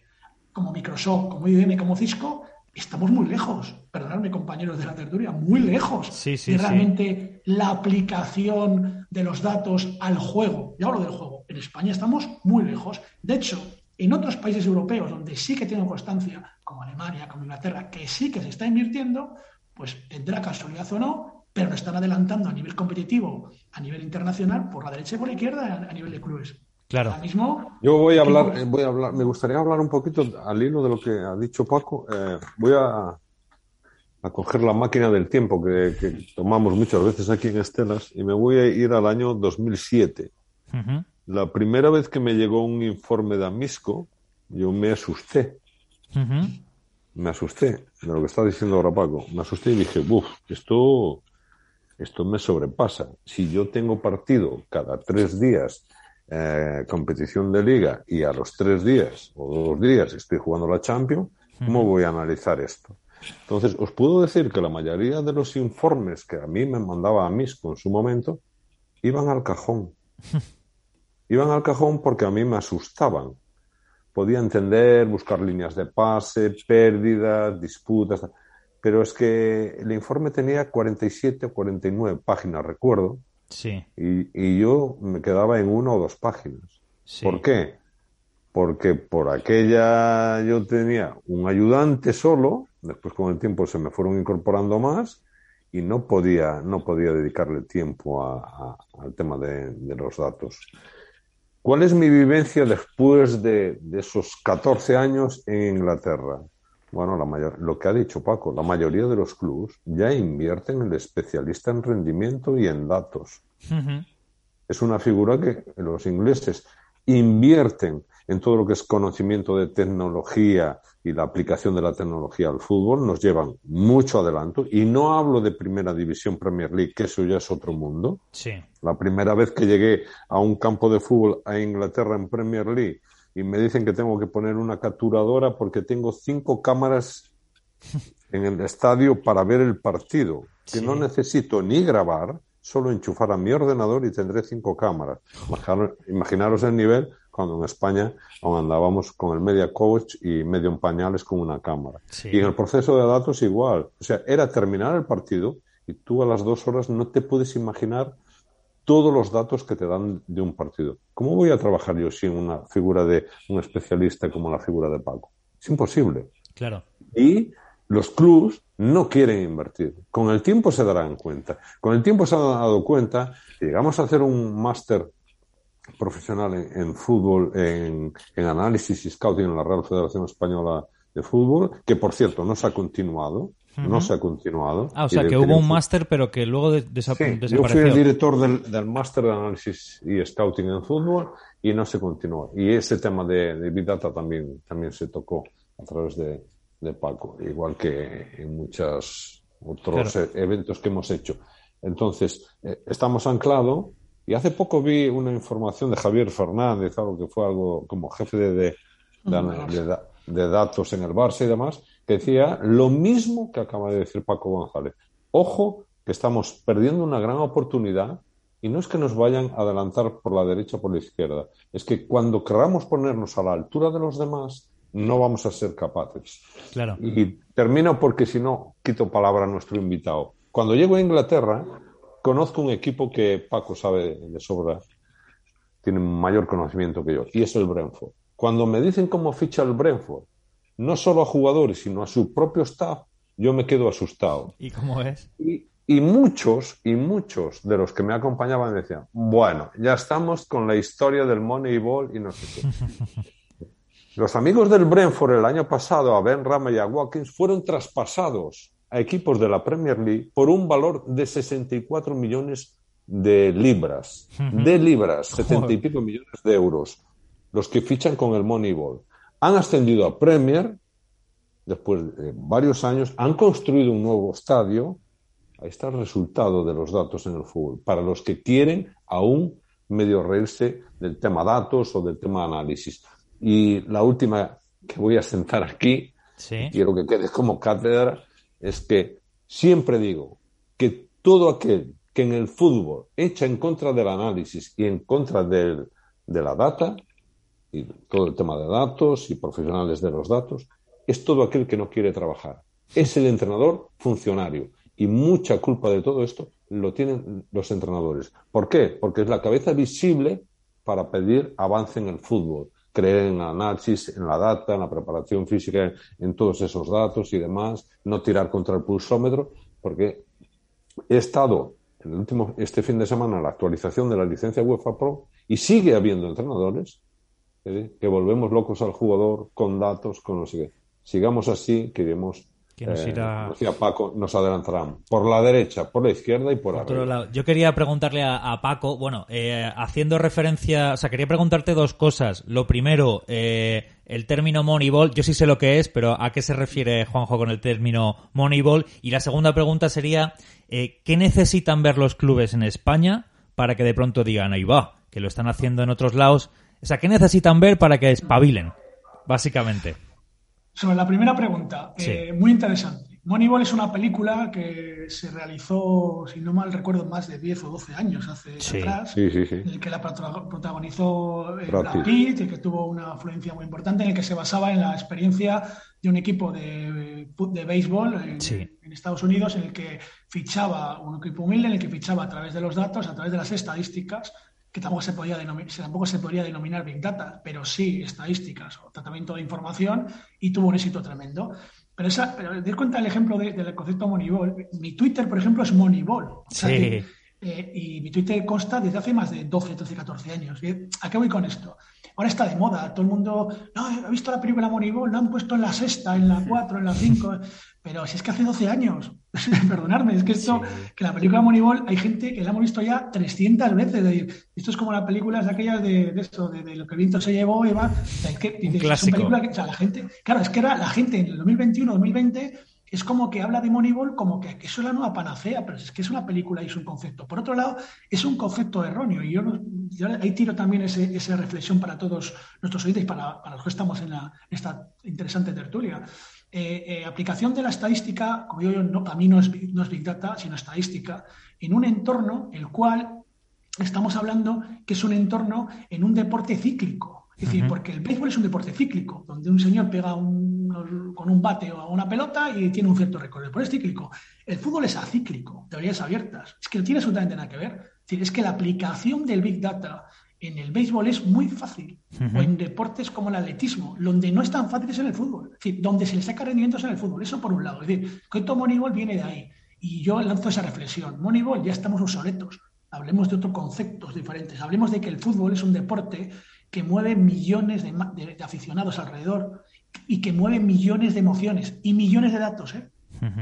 Speaker 5: Como Microsoft, como IBM, como Cisco, estamos muy lejos, perdonadme compañeros de la tertulia, muy lejos
Speaker 2: sí, sí,
Speaker 5: de realmente la aplicación de los datos al juego. Yo hablo del juego. En España estamos muy lejos. De hecho, en otros países europeos donde sí que tengo constancia, como Alemania, como Inglaterra, que sí que se está invirtiendo, pues tendrá casualidad o no, pero lo están adelantando a nivel competitivo, a nivel internacional, por la derecha y por la izquierda, a nivel de clubes.
Speaker 2: Claro.
Speaker 5: Ahora mismo,
Speaker 3: Yo voy a hablar, eh, voy a hablar, me gustaría hablar un poquito al hilo de lo que ha dicho Paco. Eh, voy a, a coger la máquina del tiempo que, que tomamos muchas veces aquí en Estelas y me voy a ir al año 2007.
Speaker 2: Ujú.
Speaker 3: La primera vez que me llegó un informe de Amisco, yo me asusté. Me asusté de lo que está diciendo ahora Paco. Me asusté y dije, uff, esto, esto me sobrepasa. Si yo tengo partido cada tres días, eh, competición de liga, y a los tres días o dos días estoy jugando la Champions, ¿cómo voy a analizar esto? Entonces, os puedo decir que la mayoría de los informes que a mí me mandaba a Misco en su momento iban al cajón. Iban al cajón porque a mí me asustaban podía entender, buscar líneas de pase, pérdidas, disputas, pero es que el informe tenía 47 o 49 páginas, recuerdo,
Speaker 2: Sí,
Speaker 3: y, y yo me quedaba en una o dos páginas.
Speaker 2: sí.
Speaker 3: ¿Por qué? Porque por aquella yo tenía un ayudante solo, después con el tiempo se me fueron incorporando más y no podía, no podía dedicarle tiempo a- a- al tema de, de los datos. ¿Cuál es mi vivencia después de, de esos 14 años en Inglaterra? Bueno, la mayor, lo que ha dicho Paco, la mayoría de los clubes ya invierten en el especialista en rendimiento y en datos. Es una figura que los ingleses invierten en todo lo que es conocimiento de tecnología y la aplicación de la tecnología al fútbol, nos llevan mucho adelanto. Y no hablo de Primera División Premier League, que eso ya es otro mundo.
Speaker 2: Sí.
Speaker 3: La primera vez que llegué a un campo de fútbol a Inglaterra en Premier League y me dicen que tengo que poner una capturadora porque tengo cinco cámaras en el estadio para ver el partido, que
Speaker 2: Sí.
Speaker 3: no necesito ni grabar, solo enchufar a mi ordenador y tendré cinco cámaras. Imaginaros, el nivel cuando en España aún andábamos con el media coach y medio en pañales con una cámara.
Speaker 2: Sí.
Speaker 3: Y en el proceso de datos igual. O sea, era terminar el partido y tú a las dos horas no te puedes imaginar todos los datos que te dan de un partido. ¿Cómo voy a trabajar yo sin una figura de un especialista como la figura de Paco? Es imposible.
Speaker 2: Claro.
Speaker 3: Y los clubs no quieren invertir. Con el tiempo se darán cuenta. Con el tiempo se han dado cuenta. Llegamos a hacer un máster profesional en, en fútbol, en, en análisis y scouting en la Real Federación Española de Fútbol, que por cierto no se ha continuado. No se ha continuado.
Speaker 2: Ah, o sea, que hubo un máster, pero que luego de- desa-
Speaker 3: Sí, yo fui
Speaker 2: desapareció.
Speaker 3: el director del, del máster de análisis y scouting en fútbol y no se continuó. Y ese tema de, de Big Data también, también se tocó a través de, de Paco, igual que en muchos otros
Speaker 2: Claro.
Speaker 3: eh, eventos que hemos hecho. Entonces, eh, estamos anclados y hace poco vi una información de Javier Fernández, algo que fue algo como jefe de, de, de ana- de da- de datos en el Barça y demás, que decía lo mismo que acaba de decir Paco González. Ojo, que estamos perdiendo una gran oportunidad y no es que nos vayan a adelantar por la derecha o por la izquierda, es que cuando queramos ponernos a la altura de los demás, no vamos a ser capaces.
Speaker 2: Claro.
Speaker 3: Y termino porque si no, quito palabra a nuestro invitado. Cuando llego a Inglaterra, conozco un equipo que Paco sabe de sobra, tiene mayor conocimiento que yo, y es el Brentford. Cuando me dicen cómo ficha el Brentford, no solo a jugadores, sino a su propio staff, yo me quedo asustado.
Speaker 2: ¿Y cómo es?
Speaker 3: Y, y muchos, y muchos de los que me acompañaban decían, bueno, ya estamos con la historia del Moneyball y no sé qué. Los amigos del Brentford el año pasado, a Ben Rama y a Watkins, fueron traspasados a equipos de la Premier League por un valor de 64 millones de libras. De libras, 70 y pico millones de euros. Los que fichan con el Moneyball. Han ascendido a Premier después de varios años, han construido un nuevo estadio. Ahí está el resultado de los datos en el fútbol. Para los que quieren aún medio reírse del tema datos o del tema análisis. Y la última que voy a sentar aquí,
Speaker 2: Sí.
Speaker 3: quiero que quede como cátedra, es que siempre digo que todo aquel que en el fútbol echa en contra del análisis y en contra del, de la data, y todo el tema de datos y profesionales de los datos, es todo aquel que no quiere trabajar. Es el entrenador funcionario. Y mucha culpa de todo esto lo tienen los entrenadores. ¿Por qué? Porque es la cabeza visible para pedir avance en el fútbol. Creer en análisis, en la data, en la preparación física, en todos esos datos y demás. No tirar contra el pulsómetro. Porque he estado en el último, este fin de semana en la actualización de la licencia UEFA Pro y sigue habiendo entrenadores ¿eh? que volvemos locos al jugador con datos, con no sé qué. Sigamos así, que iremos
Speaker 2: que nos
Speaker 3: eh,
Speaker 2: irá...
Speaker 3: decía Paco, nos adelantarán por la derecha, por la izquierda y por,
Speaker 2: otro
Speaker 3: arriba.
Speaker 2: lado, Yo quería preguntarle a, a Paco, bueno, eh, haciendo referencia, o sea, quería preguntarte dos cosas. Lo primero, eh, el término Moneyball, yo sí sé lo que es, pero ¿a qué se refiere Juanjo con el término Moneyball? Y la segunda pregunta sería, ¿qué necesitan ver los clubes en España para que de pronto digan, ahí va, que lo están haciendo en otros lados? O sea, ¿qué necesitan ver para que espabilen, básicamente?
Speaker 5: Sobre la primera pregunta,
Speaker 2: Sí.
Speaker 5: eh, muy interesante. Moneyball es una película que se realizó, si no mal recuerdo, más de 10 o 12 años hace
Speaker 2: Sí.
Speaker 5: atrás,
Speaker 3: Sí, sí, sí.
Speaker 5: en el que la protago- protagonizó eh,
Speaker 3: Brad Pitt.
Speaker 5: Pitt y que tuvo una influencia muy importante, en el que se basaba en la experiencia de un equipo de, de béisbol en,
Speaker 2: Sí.
Speaker 5: en Estados Unidos, en el que fichaba, un equipo humilde, en el que fichaba a través de los datos, a través de las estadísticas, que tampoco se, podía denominar, tampoco se podría denominar Big Data, pero sí estadísticas o tratamiento de información, y tuvo un éxito tremendo. Pero, esa, pero das cuenta del ejemplo de- del concepto Moneyball. Mi Twitter, por ejemplo, es Moneyball. O sea
Speaker 2: Sí.
Speaker 5: que, eh, y mi Twitter consta desde hace más de 12, 13, 14 años. ¿Y ¿A qué voy con esto? Ahora está de moda, todo el mundo, no, he visto la película Moneyball, la han puesto en la sexta, en la cuatro, en la cinco, pero si es que hace 12 años, perdonadme, es que esto,
Speaker 2: Sí.
Speaker 5: que la película Moneyball hay gente que la hemos visto ya 300 veces, es decir, esto es como las películas de aquellas de, de esto, de, de lo que el viento se llevó, Eva, es que, dices, son
Speaker 2: clásico.
Speaker 5: películas que, o sea, la gente, claro, es que era la gente en el 2021, 2020, es como que habla de Moneyball como que, que eso es la nueva panacea, pero es que es una película y es un concepto. Por otro lado, es un concepto erróneo y yo, yo ahí tiro también ese- esa reflexión para todos nuestros oyentes y para, para los que estamos en la- esta interesante tertulia. Eh, eh, aplicación de la estadística, como yo, no, para mí no es, big- no es Big Data, sino estadística, en un entorno el cual estamos hablando que es un entorno en un deporte cíclico. Es decir, porque el béisbol es un deporte cíclico, donde un señor pega un- con un bate o una pelota y tiene un cierto recorrido. Pero es cíclico. El fútbol es acíclico, teorías abiertas. Es que no tiene absolutamente nada que ver. Es decir, es que la aplicación del Big Data en el béisbol es muy fácil. O en deportes como el atletismo, donde no es tan fácil es en el fútbol. Es decir, donde se le saca rendimiento es en el fútbol. Eso por un lado. Es decir, que todo Moneyball viene de ahí. Y yo lanzo esa reflexión. Moneyball ya estamos obsoletos. Hablemos de otros conceptos diferentes. Hablemos de que el fútbol es un deporte que mueve millones de, ma- de- de aficionados alrededor y que mueve millones de emociones y millones de datos. ¿eh?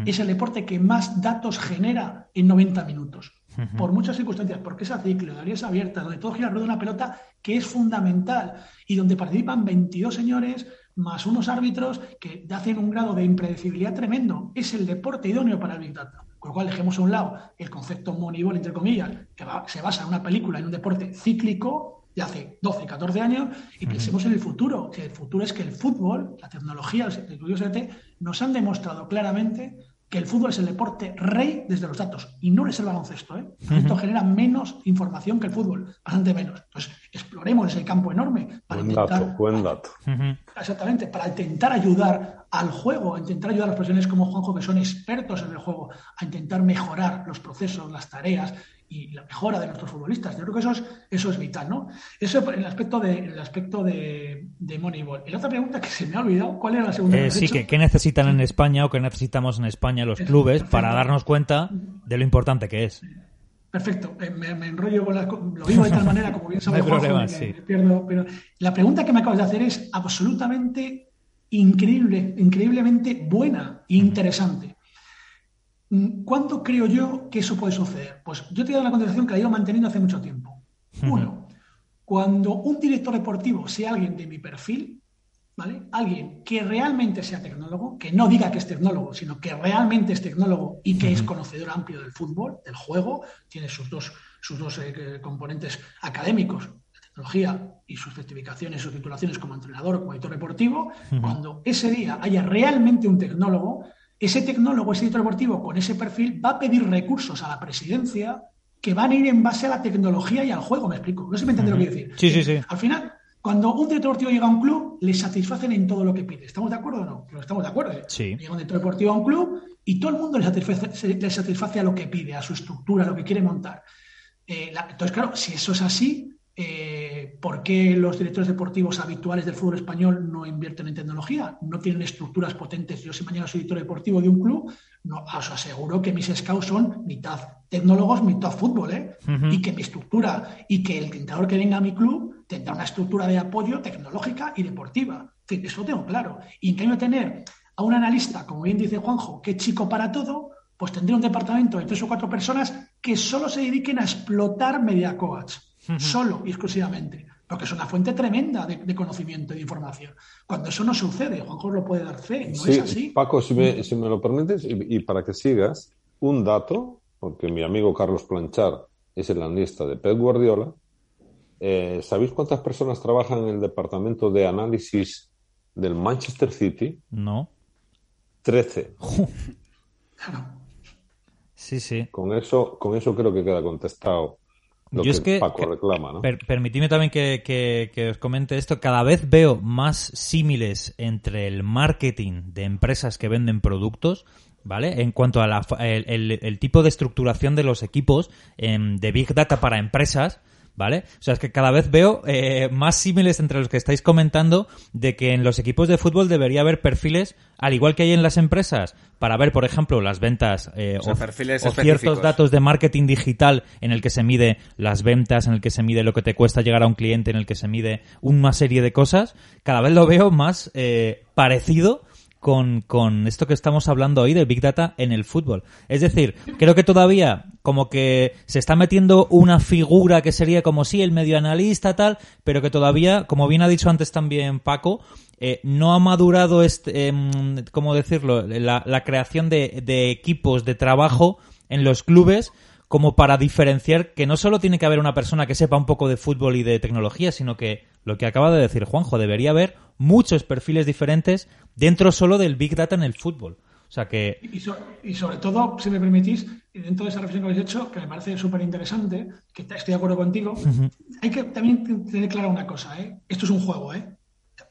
Speaker 5: Es el deporte que más datos genera en 90 minutos. Por muchas circunstancias, porque es ciclo, de áreas abiertas, donde todo gira alrededor de una pelota que es fundamental y donde participan 22 señores más unos árbitros que hacen un grado de impredecibilidad tremendo. Es el deporte idóneo para el Big Data. Con lo cual dejemos a un lado el concepto Moneyball, entre comillas, que va- se basa en una película, en un deporte cíclico de hace 12, 14 años, y pensemos en el futuro. Que el futuro es que el fútbol, la tecnología, los estudios ET, nos han demostrado claramente que el fútbol es el deporte rey desde los datos y no es el baloncesto. ¿eh? El baloncesto genera menos información que el fútbol, bastante menos. Entonces, exploremos ese campo enorme para
Speaker 3: Buen
Speaker 5: intentar,
Speaker 3: dato, buen dato.
Speaker 5: Exactamente, para intentar ayudar al juego, a intentar ayudar a las profesiones como Juanjo, que son expertos en el juego, a intentar mejorar los procesos, las tareas y la mejora de nuestros futbolistas. Yo creo que eso es, eso es vital, ¿no? Eso en el aspecto de, en el aspecto de, de Moneyball. Y la otra pregunta que se me ha olvidado, ¿cuál era la segunda?
Speaker 2: Eh, sí,
Speaker 5: hecho?
Speaker 2: que qué necesitan en España o qué necesitamos en España los clubes para darnos cuenta de lo importante que es.
Speaker 5: Perfecto, Eh, me, me enrollo con las lo vivo de tal manera, como bien sabe
Speaker 2: No problema, sí.
Speaker 5: me pierdo, pero la pregunta que me acabas de hacer es absolutamente increíble, increíblemente buena e interesante. Mm, ¿Cuándo creo yo que eso puede suceder? Pues yo te he dado una contestación que la llevo manteniendo hace mucho tiempo. Uno, cuando un director deportivo sea alguien de mi perfil, ¿vale? Alguien que realmente sea tecnólogo, que no diga que es tecnólogo, sino que realmente es tecnólogo y que es conocedor amplio del fútbol, del juego, tiene sus dos, sus dos eh, componentes académicos, la tecnología y sus certificaciones, sus titulaciones como entrenador o como editor deportivo, cuando ese día haya realmente un tecnólogo, ese tecnólogo, ese editor deportivo con ese perfil va a pedir recursos a la presidencia que van a ir en base a la tecnología y al juego, me explico. No sé si me entiende lo que quiero decir.
Speaker 2: Sí, sí, sí.
Speaker 5: Al final, cuando un director deportivo llega a un club, le satisfacen en todo lo que pide. ¿Estamos de acuerdo o no? Pero estamos de acuerdo. ¿eh?
Speaker 2: Sí.
Speaker 5: Llega un director deportivo a un club y todo el mundo le satisface, le satisface a lo que pide, a su estructura, a lo que quiere montar. Eh, la, entonces, claro, si eso es así, eh, ¿por qué los directores deportivos habituales del fútbol español no invierten en tecnología? No tienen estructuras potentes. Yo si mañana soy director deportivo de un club, no, os aseguro que mis scouts son mitad tecnólogos, mitad fútbol, ¿eh? Y que mi estructura y que el entrenador que venga a mi club tendrá una estructura de apoyo tecnológica y deportiva. En fin, eso lo tengo claro. Y en cambio tener a un analista, como bien dice Juanjo, que es chico para todo, pues tendría un departamento de tres o cuatro personas que solo se dediquen a explotar media coach, solo y exclusivamente, porque es una fuente tremenda de, de conocimiento y de información. Cuando eso no sucede, Juanjo lo puede dar fe, no
Speaker 3: Sí,
Speaker 5: es así.
Speaker 3: Paco, si me, si me lo permites, y, y para que sigas, un dato, porque mi amigo Carlos Planchar es el analista de Pep Guardiola. Eh, ¿Sabéis cuántas personas trabajan en el departamento de análisis del Manchester City?
Speaker 2: No.
Speaker 3: 13.
Speaker 5: Claro.
Speaker 2: Sí, sí.
Speaker 3: Con eso, con eso creo que queda contestado lo
Speaker 2: Yo
Speaker 3: que,
Speaker 2: es que,
Speaker 3: Paco
Speaker 2: que-
Speaker 3: reclama, ¿no?
Speaker 2: per- permitidme también que, que- que os comente esto. Cada vez veo más símiles entre el marketing de empresas que venden productos, ¿vale? En cuanto a la el, el- el tipo de estructuración de los equipos em, de Big Data para empresas. ¿Vale? O sea, es que cada vez veo eh, más símiles entre los que estáis comentando de que en los equipos de fútbol debería haber perfiles, al igual que hay en las empresas, para ver, por ejemplo, las ventas eh,
Speaker 4: O sea, perfiles
Speaker 2: o ciertos datos de marketing digital en el que se mide las ventas, en el que se mide lo que te cuesta llegar a un cliente, en el que se mide una serie de cosas, cada vez lo veo más eh, parecido con, con esto que estamos hablando hoy del Big Data en el fútbol. Es decir, creo que todavía como que se está metiendo una figura que sería como sí, el medio analista tal, pero que todavía, como bien ha dicho antes también Paco, eh, no ha madurado este, em, ¿cómo decirlo? La, la creación de, de equipos de trabajo en los clubes como para diferenciar que no solo tiene que haber una persona que sepa un poco de fútbol y de tecnología, sino que lo que acaba de decir Juanjo, debería haber muchos perfiles diferentes dentro solo del Big Data en el fútbol. O sea que...
Speaker 5: Y, so- y sobre todo, si me permitís, dentro de esa reflexión que habéis hecho, que me parece súper interesante, que estoy de acuerdo contigo, hay que también tener clara una cosa, ¿eh? Esto es un juego, ¿eh?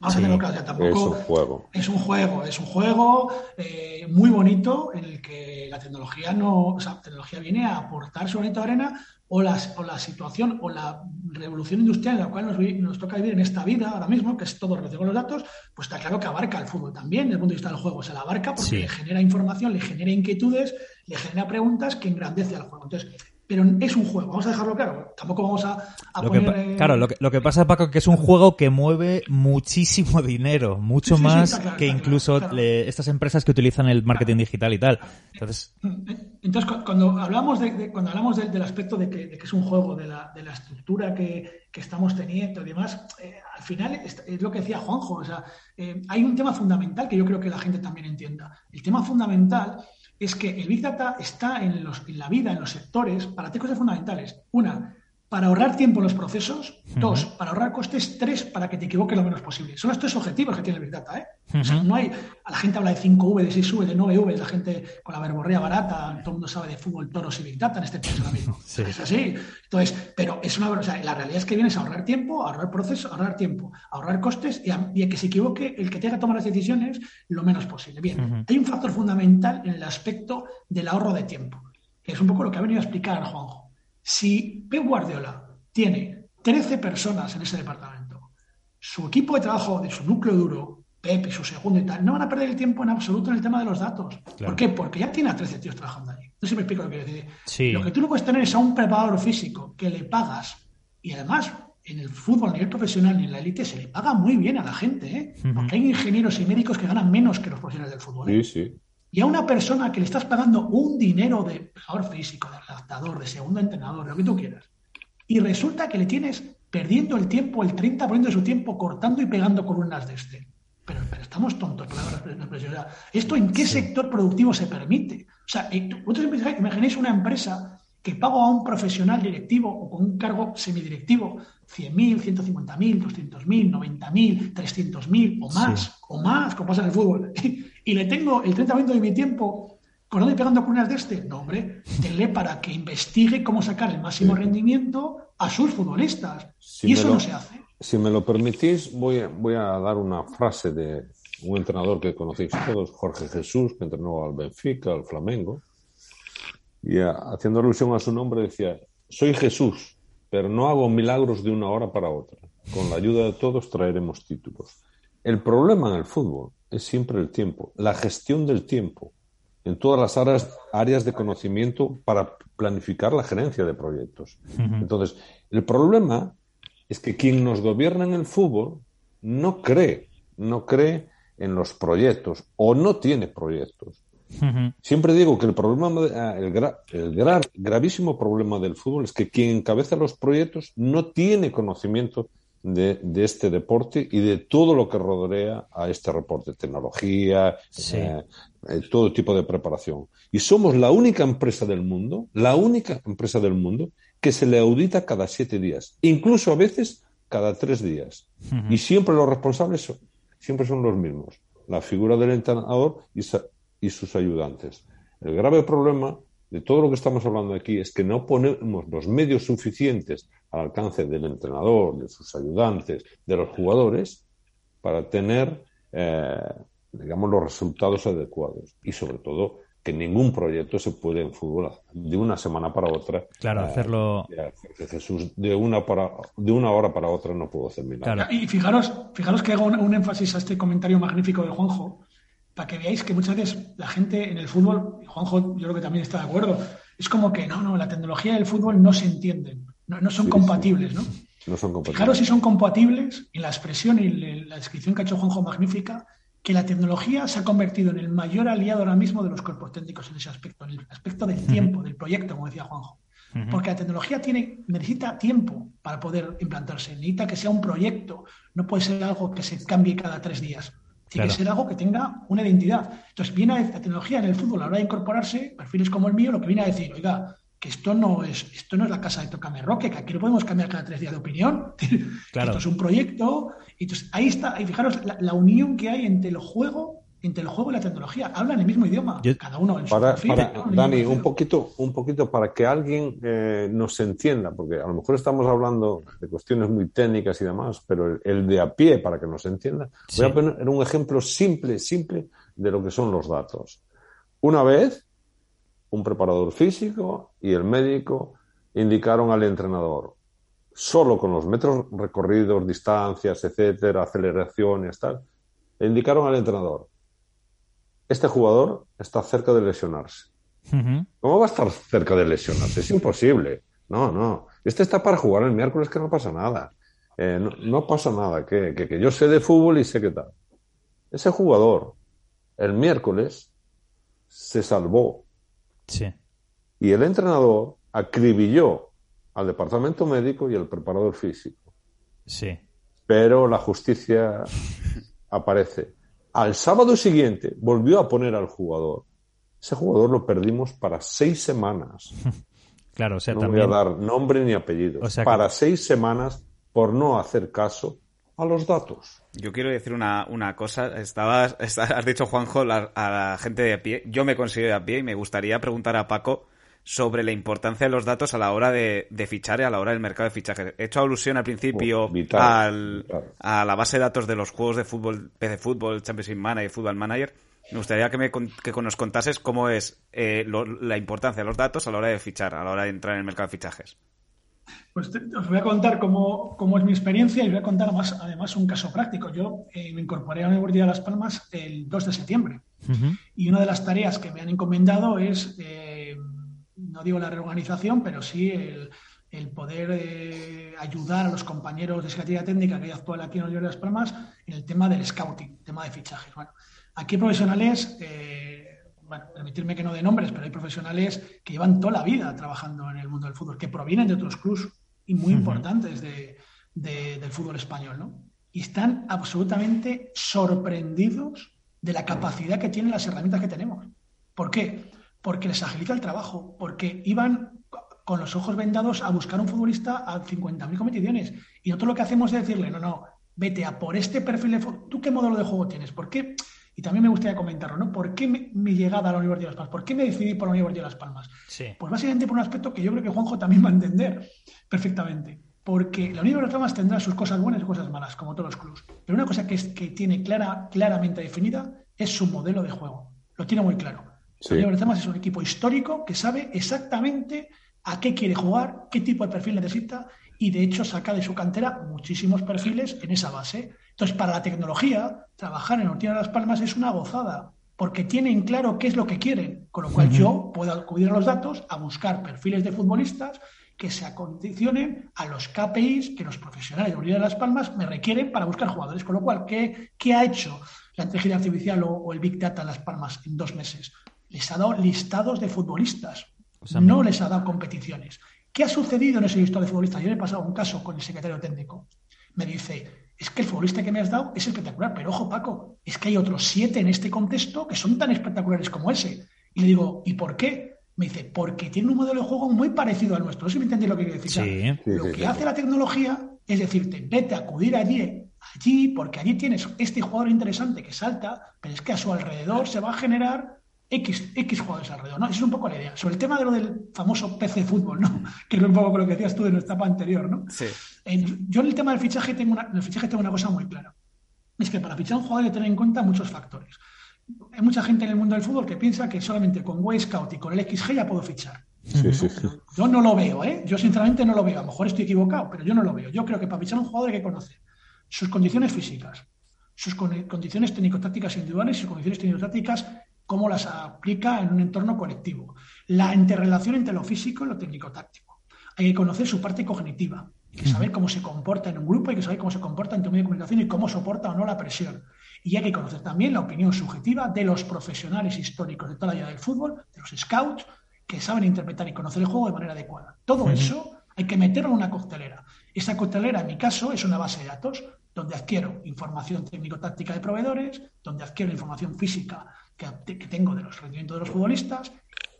Speaker 5: Vamos
Speaker 2: Sí,
Speaker 5: a tenerlo claro, ya tampoco...
Speaker 3: Es un juego.
Speaker 5: Es un juego, es un juego eh, muy bonito en el que la tecnología no, o sea, la tecnología viene a aportar su de arena o, las, o la situación o la revolución industrial en la cual nos, nos toca vivir en esta vida ahora mismo, que es todo relacionado con los datos, pues está claro que abarca el fútbol también desde el punto de vista del juego. Se la abarca porque
Speaker 2: Sí.
Speaker 5: le genera información, le genera inquietudes, le genera preguntas que engrandece al juego. Entonces, pero es un juego, vamos a dejarlo claro. Tampoco vamos a, a
Speaker 2: Lo que,
Speaker 5: poner.
Speaker 2: pa-
Speaker 5: eh,
Speaker 2: claro, lo que, lo que pasa, Paco, que es un juego que mueve muchísimo dinero, mucho
Speaker 5: Sí, sí, sí,
Speaker 2: más
Speaker 5: está claro,
Speaker 2: que
Speaker 5: claro,
Speaker 2: incluso
Speaker 5: claro.
Speaker 2: le- estas empresas que utilizan el marketing digital y tal. Entonces,
Speaker 5: Entonces, cu- cuando hablamos, de, de- cuando hablamos del, del aspecto de que, de que es un juego, de la, de la estructura que, que estamos teniendo y demás, eh, al final es, es lo que decía Juanjo. O sea, eh, hay un tema fundamental que yo creo que la gente también entienda. El tema fundamental es que el Big Data está en, los, en la vida, en los sectores, para tres cosas fundamentales. Una, para ahorrar tiempo en los procesos. Dos, para ahorrar costes. Tres, para que te equivoques lo menos posible. Son los tres objetivos que tiene el Big Data. ¿eh? O sea, no hay, a la gente habla de 5V, de 6V, de 9V, la gente con la verborrea barata, todo el mundo sabe de fútbol, toros y Big Data en este país ahora mismo.
Speaker 2: Sí.
Speaker 5: Es así. Entonces, pero es una, o sea, la realidad es que vienes a ahorrar tiempo, a ahorrar procesos, ahorrar tiempo, a ahorrar costes y a, y a que se equivoque el que tenga que tomar las decisiones lo menos posible. Bien, hay un factor fundamental en el aspecto del ahorro de tiempo, que es un poco lo que ha venido a explicar Juanjo. Si Pep Guardiola tiene 13 personas en ese departamento, su equipo de trabajo de su núcleo duro, Pep y su segundo y tal, no van a perder el tiempo en absoluto en el tema de los datos. ¿Por qué? Porque ya tiene a 13 tíos trabajando allí. No sé si me explico lo que quiero decir.
Speaker 2: Sí.
Speaker 5: Lo que tú no puedes tener es a un preparador físico que le pagas y además en el fútbol a nivel profesional y en la élite se le paga muy bien a la gente, ¿eh? Porque hay ingenieros y médicos que ganan menos que los profesionales del fútbol. ¿eh?
Speaker 3: Sí, sí.
Speaker 5: Y a una persona que le estás pagando un dinero de preparador físico, de redactador, de segundo entrenador, de lo que tú quieras, y resulta que le tienes perdiendo el tiempo, el 30% de su tiempo, cortando y pegando columnas de este. Pero, pero estamos tontos por la expresión. O sea, ¿Esto en qué sector productivo se permite? O sea, eh, ¿vosotros imagináis- una empresa que paga a un profesional directivo o con un cargo semidirectivo 100.000, 150.000, 200.000, 90.000, 300.000 o más, o más, como pasa en el fútbol, y le tengo el 30% de mi tiempo colando y pegando cunas de este. No, hombre, tenle para que investigue cómo sacar el máximo rendimiento a sus futbolistas. y eso no se hace.
Speaker 3: Si me lo permitís, voy a, voy a dar una frase de un entrenador que conocéis todos, Jorge Jesús, que entrenó al Benfica, al Flamengo, y haciendo alusión a su nombre decía, soy Jesús, pero no hago milagros de una hora para otra. Con la ayuda de todos traeremos títulos. El problema en el fútbol es siempre el tiempo, la gestión del tiempo en todas las áreas, áreas de conocimiento para planificar la gerencia de proyectos. Entonces, el problema es que quien nos gobierna en el fútbol no cree, no cree en los proyectos o no tiene proyectos. Siempre digo que el problema, el, el gravísimo problema del fútbol es que quien encabeza los proyectos no tiene conocimiento de, este deporte y de todo lo que rodea a este reporte, tecnología, eh, eh, todo tipo de preparación. Y somos la única empresa del mundo, la única empresa del mundo que se le audita cada siete días, incluso a veces cada tres días. Y siempre los responsables son, siempre son los mismos, la figura del entrenador y, y sus ayudantes. El grave problema de todo lo que estamos hablando aquí es que no ponemos los medios suficientes al alcance del entrenador, de sus ayudantes, de los jugadores, para tener, eh, digamos, los resultados adecuados. Y sobre todo, que ningún proyecto se puede en fútbol de una semana para otra.
Speaker 2: Claro, eh, hacerlo.
Speaker 3: Jesús, de una, para, de una hora para otra no puedo hacer
Speaker 5: milagros. Y fijaros, fijaros que hago un énfasis a este comentario magnífico de Juanjo para que veáis que muchas veces la gente en el fútbol, y Juanjo yo creo que también está de acuerdo, es como que no, no, la tecnología y el fútbol no se entienden, no, son compatibles, ¿no?
Speaker 3: No son compatibles.
Speaker 5: Fijaros si son compatibles, en la expresión y la descripción que ha hecho Juanjo magnífica, que la tecnología se ha convertido en el mayor aliado ahora mismo de los cuerpos técnicos en ese aspecto, en el aspecto del tiempo, del proyecto, como decía Juanjo. Porque la tecnología tiene, necesita tiempo para poder implantarse, necesita que sea un proyecto, no puede ser algo que se cambie cada tres días. Tiene que ser algo que tenga una identidad. Entonces, viene la tecnología en el fútbol a la hora de incorporarse, perfiles como el mío, lo que viene a decir, oiga, que esto no es, esto no es la casa de Tocame Roque, que aquí no podemos cambiar cada tres días de opinión. esto es un proyecto. Entonces, ahí está, y fijaros la, la, unión que hay entre el juego entre el juego y la tecnología. Hablan el mismo idioma, cada uno en su
Speaker 3: para, Dani, un poquito, un poquito para que alguien eh, nos entienda, porque a lo mejor estamos hablando de cuestiones muy técnicas y demás, pero el, de a pie, para que nos entienda, voy a poner un ejemplo simple, simple de lo que son los datos. Una vez, un preparador físico y el médico indicaron al entrenador, solo con los metros recorridos, distancias, etcétera, aceleraciones, tal, le indicaron al entrenador, este jugador está cerca de lesionarse. ¿Cómo va a estar cerca de lesionarse? Es imposible. No, no. Este está para jugar el miércoles que no pasa nada. Eh, no, pasa nada. Que, que, yo sé de fútbol y sé qué tal. Ese jugador, el miércoles, se salvó.
Speaker 2: Sí.
Speaker 3: Y el entrenador acribilló al departamento médico y al preparador físico.
Speaker 2: Sí.
Speaker 3: Pero la justicia aparece al sábado siguiente volvió a poner al jugador. Ese jugador lo perdimos para seis semanas.
Speaker 2: Claro, o sea,
Speaker 3: no
Speaker 2: también...
Speaker 3: voy a dar nombre ni apellido. para seis semanas por no hacer caso a los datos.
Speaker 4: Yo quiero decir una, cosa. Estabas, has dicho, Juanjo, a la gente de a pie. Yo me considero de a pie y me gustaría preguntar a Paco sobre la importancia de los datos a la hora de, fichar y a la hora del mercado de fichajes. He hecho alusión al principio al, a la base de datos de los juegos de fútbol, PC Fútbol, Championship Manager, Football Manager. Me gustaría que, me, que nos contases cómo es eh, la importancia de los datos a la hora de fichar, a la hora de entrar en el mercado de fichajes.
Speaker 5: Pues os voy a contar cómo, cómo, es mi experiencia y voy a contar más, además un caso práctico. Yo eh, me incorporé a la Universidad de Las Palmas el 2 de septiembre y una de las tareas que me han encomendado es eh, no digo la reorganización, pero sí el, poder eh, ayudar a los compañeros de Secretaría Técnica que hay actual aquí en Oliver de las Palmas en el tema del scouting, tema de fichajes. Bueno, aquí profesionales, bueno, permitirme que no de nombres, pero hay profesionales que llevan toda la vida trabajando en el mundo del fútbol, que provienen de otros clubs y muy importantes del fútbol español, ¿no? Y están absolutamente sorprendidos de la capacidad que tienen las herramientas que tenemos. ¿Por qué? porque les agiliza el trabajo, porque iban con los ojos vendados a buscar un futbolista a 50.000 competiciones. Y nosotros lo que hacemos es decirle, no, no, vete a por este perfil de... ¿Tú qué modelo de juego tienes? ¿Por qué? Y también me gustaría comentarlo, ¿no? ¿Por qué mi llegada a la Universidad de Las Palmas? ¿Por qué me decidí por la Universidad de Las Palmas? Pues básicamente por un aspecto que yo creo que Juanjo también va a entender perfectamente. Porque la Universidad de Las Palmas tendrá sus cosas buenas y cosas malas, como todos los clubes. Pero una cosa que, es, que tiene clara, claramente definida es su modelo de juego. Lo tiene muy claro. La Universidad de Las Palmas es un equipo histórico que sabe exactamente a qué quiere jugar, qué tipo de perfil necesita y de hecho saca de su cantera muchísimos perfiles en esa base. Entonces, para la tecnología, trabajar en Ortiz de las Palmas es una gozada, porque tienen claro qué es lo que quieren, con lo cual yo puedo acudir a los datos a buscar perfiles de futbolistas que se acondicionen a los KPIs que los profesionales de Ortiz de las Palmas me requieren para buscar jugadores. Con lo cual, ¿qué, qué ha hecho la inteligencia artificial o, el Big Data en Las Palmas en dos meses? Les ha dado listados de futbolistas, no les ha dado competiciones. ¿Qué ha sucedido en ese listado de futbolistas? Yo le he pasado un caso con el secretario técnico. Me dice, es que el futbolista que me has dado es espectacular, pero ojo Paco, es que hay otros siete en este contexto que son tan espectaculares como ese. Y le digo, ¿y por qué? Me dice, porque tiene un modelo de juego muy parecido al nuestro. No sé si me entendéis lo que quiero decir. lo que hace la tecnología es decirte, vete a acudir allí, allí, porque allí tienes este jugador interesante que salta, pero es que a su alrededor se va a generar X, X jugadores alrededor, ¿no? Esa es un poco la idea. Sobre el tema de lo del famoso PC fútbol, ¿no? Que es un poco lo que decías tú de nuestra etapa anterior, ¿no?
Speaker 4: Sí.
Speaker 5: yo en el tema del fichaje tengo una, en el fichaje tengo una cosa muy clara. Es que para fichar a un jugador hay que tener en cuenta muchos factores. Hay mucha gente en el mundo del fútbol que piensa que solamente con Way Scout y con el XG ya puedo fichar.
Speaker 3: Sí, sí, sí.
Speaker 5: Yo no lo veo, ¿eh? Yo sinceramente no lo veo. A lo mejor estoy equivocado, pero yo no lo veo. Yo creo que para fichar a un jugador hay que conocer sus condiciones físicas, sus condiciones técnico-tácticas individuales y sus condiciones técnico-tácticas cómo las aplica en un entorno colectivo. La interrelación entre lo físico y lo técnico-táctico. Hay que conocer su parte cognitiva, hay que saber cómo se comporta en un grupo, hay que saber cómo se comporta en tu medio de comunicación y cómo soporta o no la presión. Y hay que conocer también la opinión subjetiva de los profesionales históricos de toda la vida del fútbol, de los scouts, que saben interpretar y conocer el juego de manera adecuada. Todo eso hay que meterlo en una coctelera. Esa coctelera, en mi caso, es una base de datos donde adquiero información técnico-táctica de proveedores, donde adquiero información física que, tengo de los rendimientos de los futbolistas,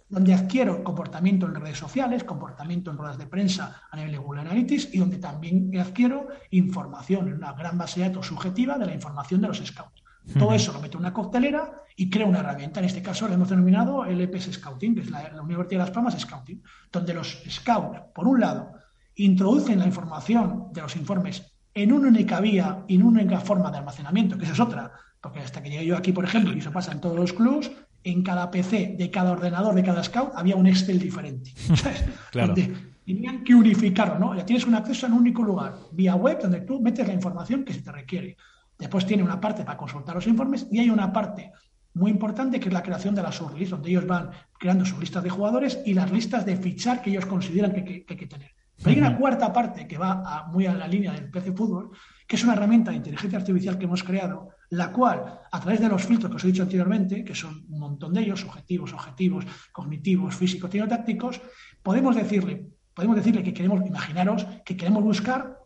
Speaker 5: donde adquiero comportamiento en redes sociales, comportamiento en ruedas de prensa a nivel de Google Analytics y donde también adquiero información en una gran base de datos subjetiva de la información de los scouts. Todo eso lo meto en una coctelera y creo una herramienta. En este caso lo hemos denominado el EPS Scouting, que es la, la Universidad de Las Palmas Scouting, donde los scouts, por un lado, introducen la información de los informes en una única vía y en una única forma de almacenamiento, que esa es otra, porque hasta que llegué yo aquí, por ejemplo, y eso pasa en todos los clubs, en cada PC de cada ordenador de cada scout había un Excel diferente.
Speaker 2: Claro.
Speaker 5: Donde tenían que unificarlo, ¿no? Ya tienes un acceso en un único lugar, vía web, donde tú metes la información que se te requiere. Después tiene una parte para consultar los informes y hay una parte muy importante que es la creación de las sublist, donde ellos van creando sus listas de jugadores y las listas de fichar que ellos consideran que, que hay que tener. Pero hay una cuarta parte que va muy a la línea del PC Fútbol, que es una herramienta de inteligencia artificial que hemos creado, la cual, a través de los filtros que os he dicho anteriormente, que son un montón de ellos, objetivos, objetivos, cognitivos, físicos, tácticos, podemos decirle, podemos decirle que queremos, imaginaros, que queremos buscar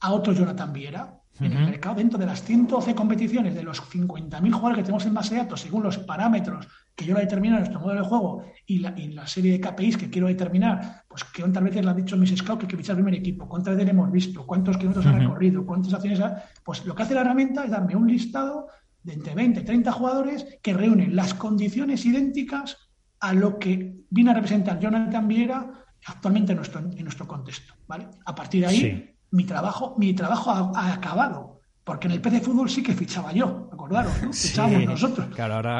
Speaker 5: a otro Jonathan Viera en el mercado dentro de las 112 competiciones de los 50.000 jugadores que tenemos en base de datos según los parámetros que yo lo determino en nuestro modelo de juego y la, la, serie de KPIs que quiero determinar, pues cuántas veces le han dicho mis scouts que hay que fichar el primer equipo, cuántas veces hemos visto, cuántos kilómetros ha recorrido, cuántas acciones ha... Pues lo que hace la herramienta es darme un listado de entre 20 y 30 jugadores que reúnen las condiciones idénticas a lo que viene a representar Jonathan Viera actualmente en nuestro, en nuestro contexto. ¿vale? A partir de ahí, mi trabajo, mi trabajo ha acabado porque en el PC Fútbol sí que fichaba yo, acordaros, ¿no? Fichábamos nosotros.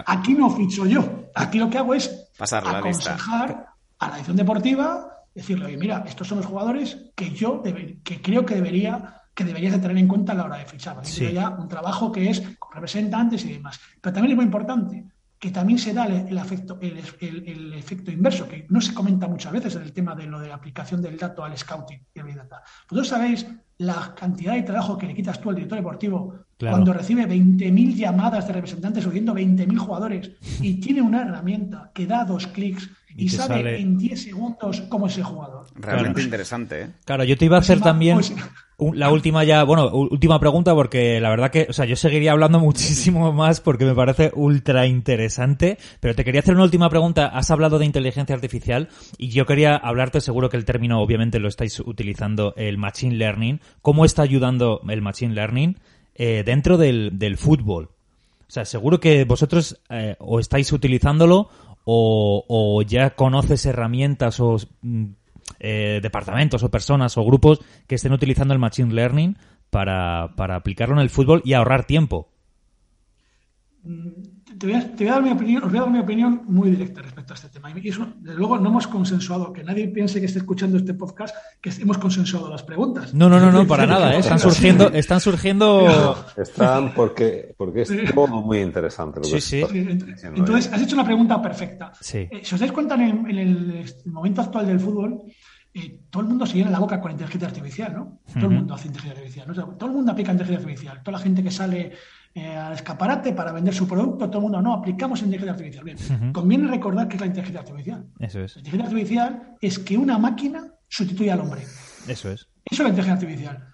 Speaker 5: Aquí no ficho yo. Aquí lo que hago es aconsejar a la edición deportiva, decirle, oye, mira, estos son los jugadores que yo que creo que debería que deberías de tener en cuenta a la hora de fichar. Sí. ya un trabajo que es con representantes y demás. Pero también es muy importante que también se da el, efecto, el, efecto inverso, que no se comenta muchas veces en el tema de lo de la aplicación del dato al scouting y al data. Vosotros sabéis la cantidad de trabajo que le quitas tú al director deportivo cuando recibe 20.000 llamadas de representantes subiendo 20.000 jugadores y tiene una herramienta que da dos clics y, sabe en 10 segundos cómo es el jugador.
Speaker 4: Realmente interesante, ¿eh?
Speaker 2: Claro, yo te iba a hacer también pues, la última ya, bueno, última pregunta porque la verdad que, o sea, yo seguiría hablando muchísimo más porque me parece ultra interesante, pero te quería hacer una última pregunta. Has hablado de inteligencia artificial y yo quería hablarte, seguro que el término obviamente lo estáis utilizando, el machine learning. ¿Cómo está ayudando el machine learning eh, dentro del, del fútbol? O sea, seguro que vosotros eh, o estáis utilizándolo o, o ya conoces herramientas o mm, eh, departamentos o personas o grupos que estén utilizando el Machine Learning para, para aplicarlo en el fútbol y ahorrar tiempo.
Speaker 5: Te voy, a, te voy, a, dar mi opinión, os voy a dar mi opinión muy directa respecto a este tema. Y eso, desde luego, no hemos consensuado, que nadie piense que esté escuchando este podcast, que hemos consensuado las preguntas.
Speaker 2: No, no, no, no, para nada. ¿eh? Están surgiendo, están surgiendo.
Speaker 3: Están porque, porque es todo muy interesante. Lo
Speaker 2: sí, sí.
Speaker 5: Entonces, has hecho una pregunta perfecta.
Speaker 2: Sí.
Speaker 5: Eh, si os dais cuenta, en el, en el, momento actual del fútbol, eh, todo el mundo se llena la boca con inteligencia artificial, ¿no? Uh -huh. Todo el mundo hace inteligencia artificial. ¿no? O sea, todo el mundo aplica inteligencia artificial. Toda la gente que sale eh, al escaparate para vender su producto, todo el mundo no, aplicamos inteligencia artificial. Bien, uh -huh. conviene recordar que es la inteligencia artificial.
Speaker 2: Eso es.
Speaker 5: La inteligencia artificial es que una máquina sustituye al hombre.
Speaker 2: Eso es.
Speaker 5: Eso es la inteligencia artificial.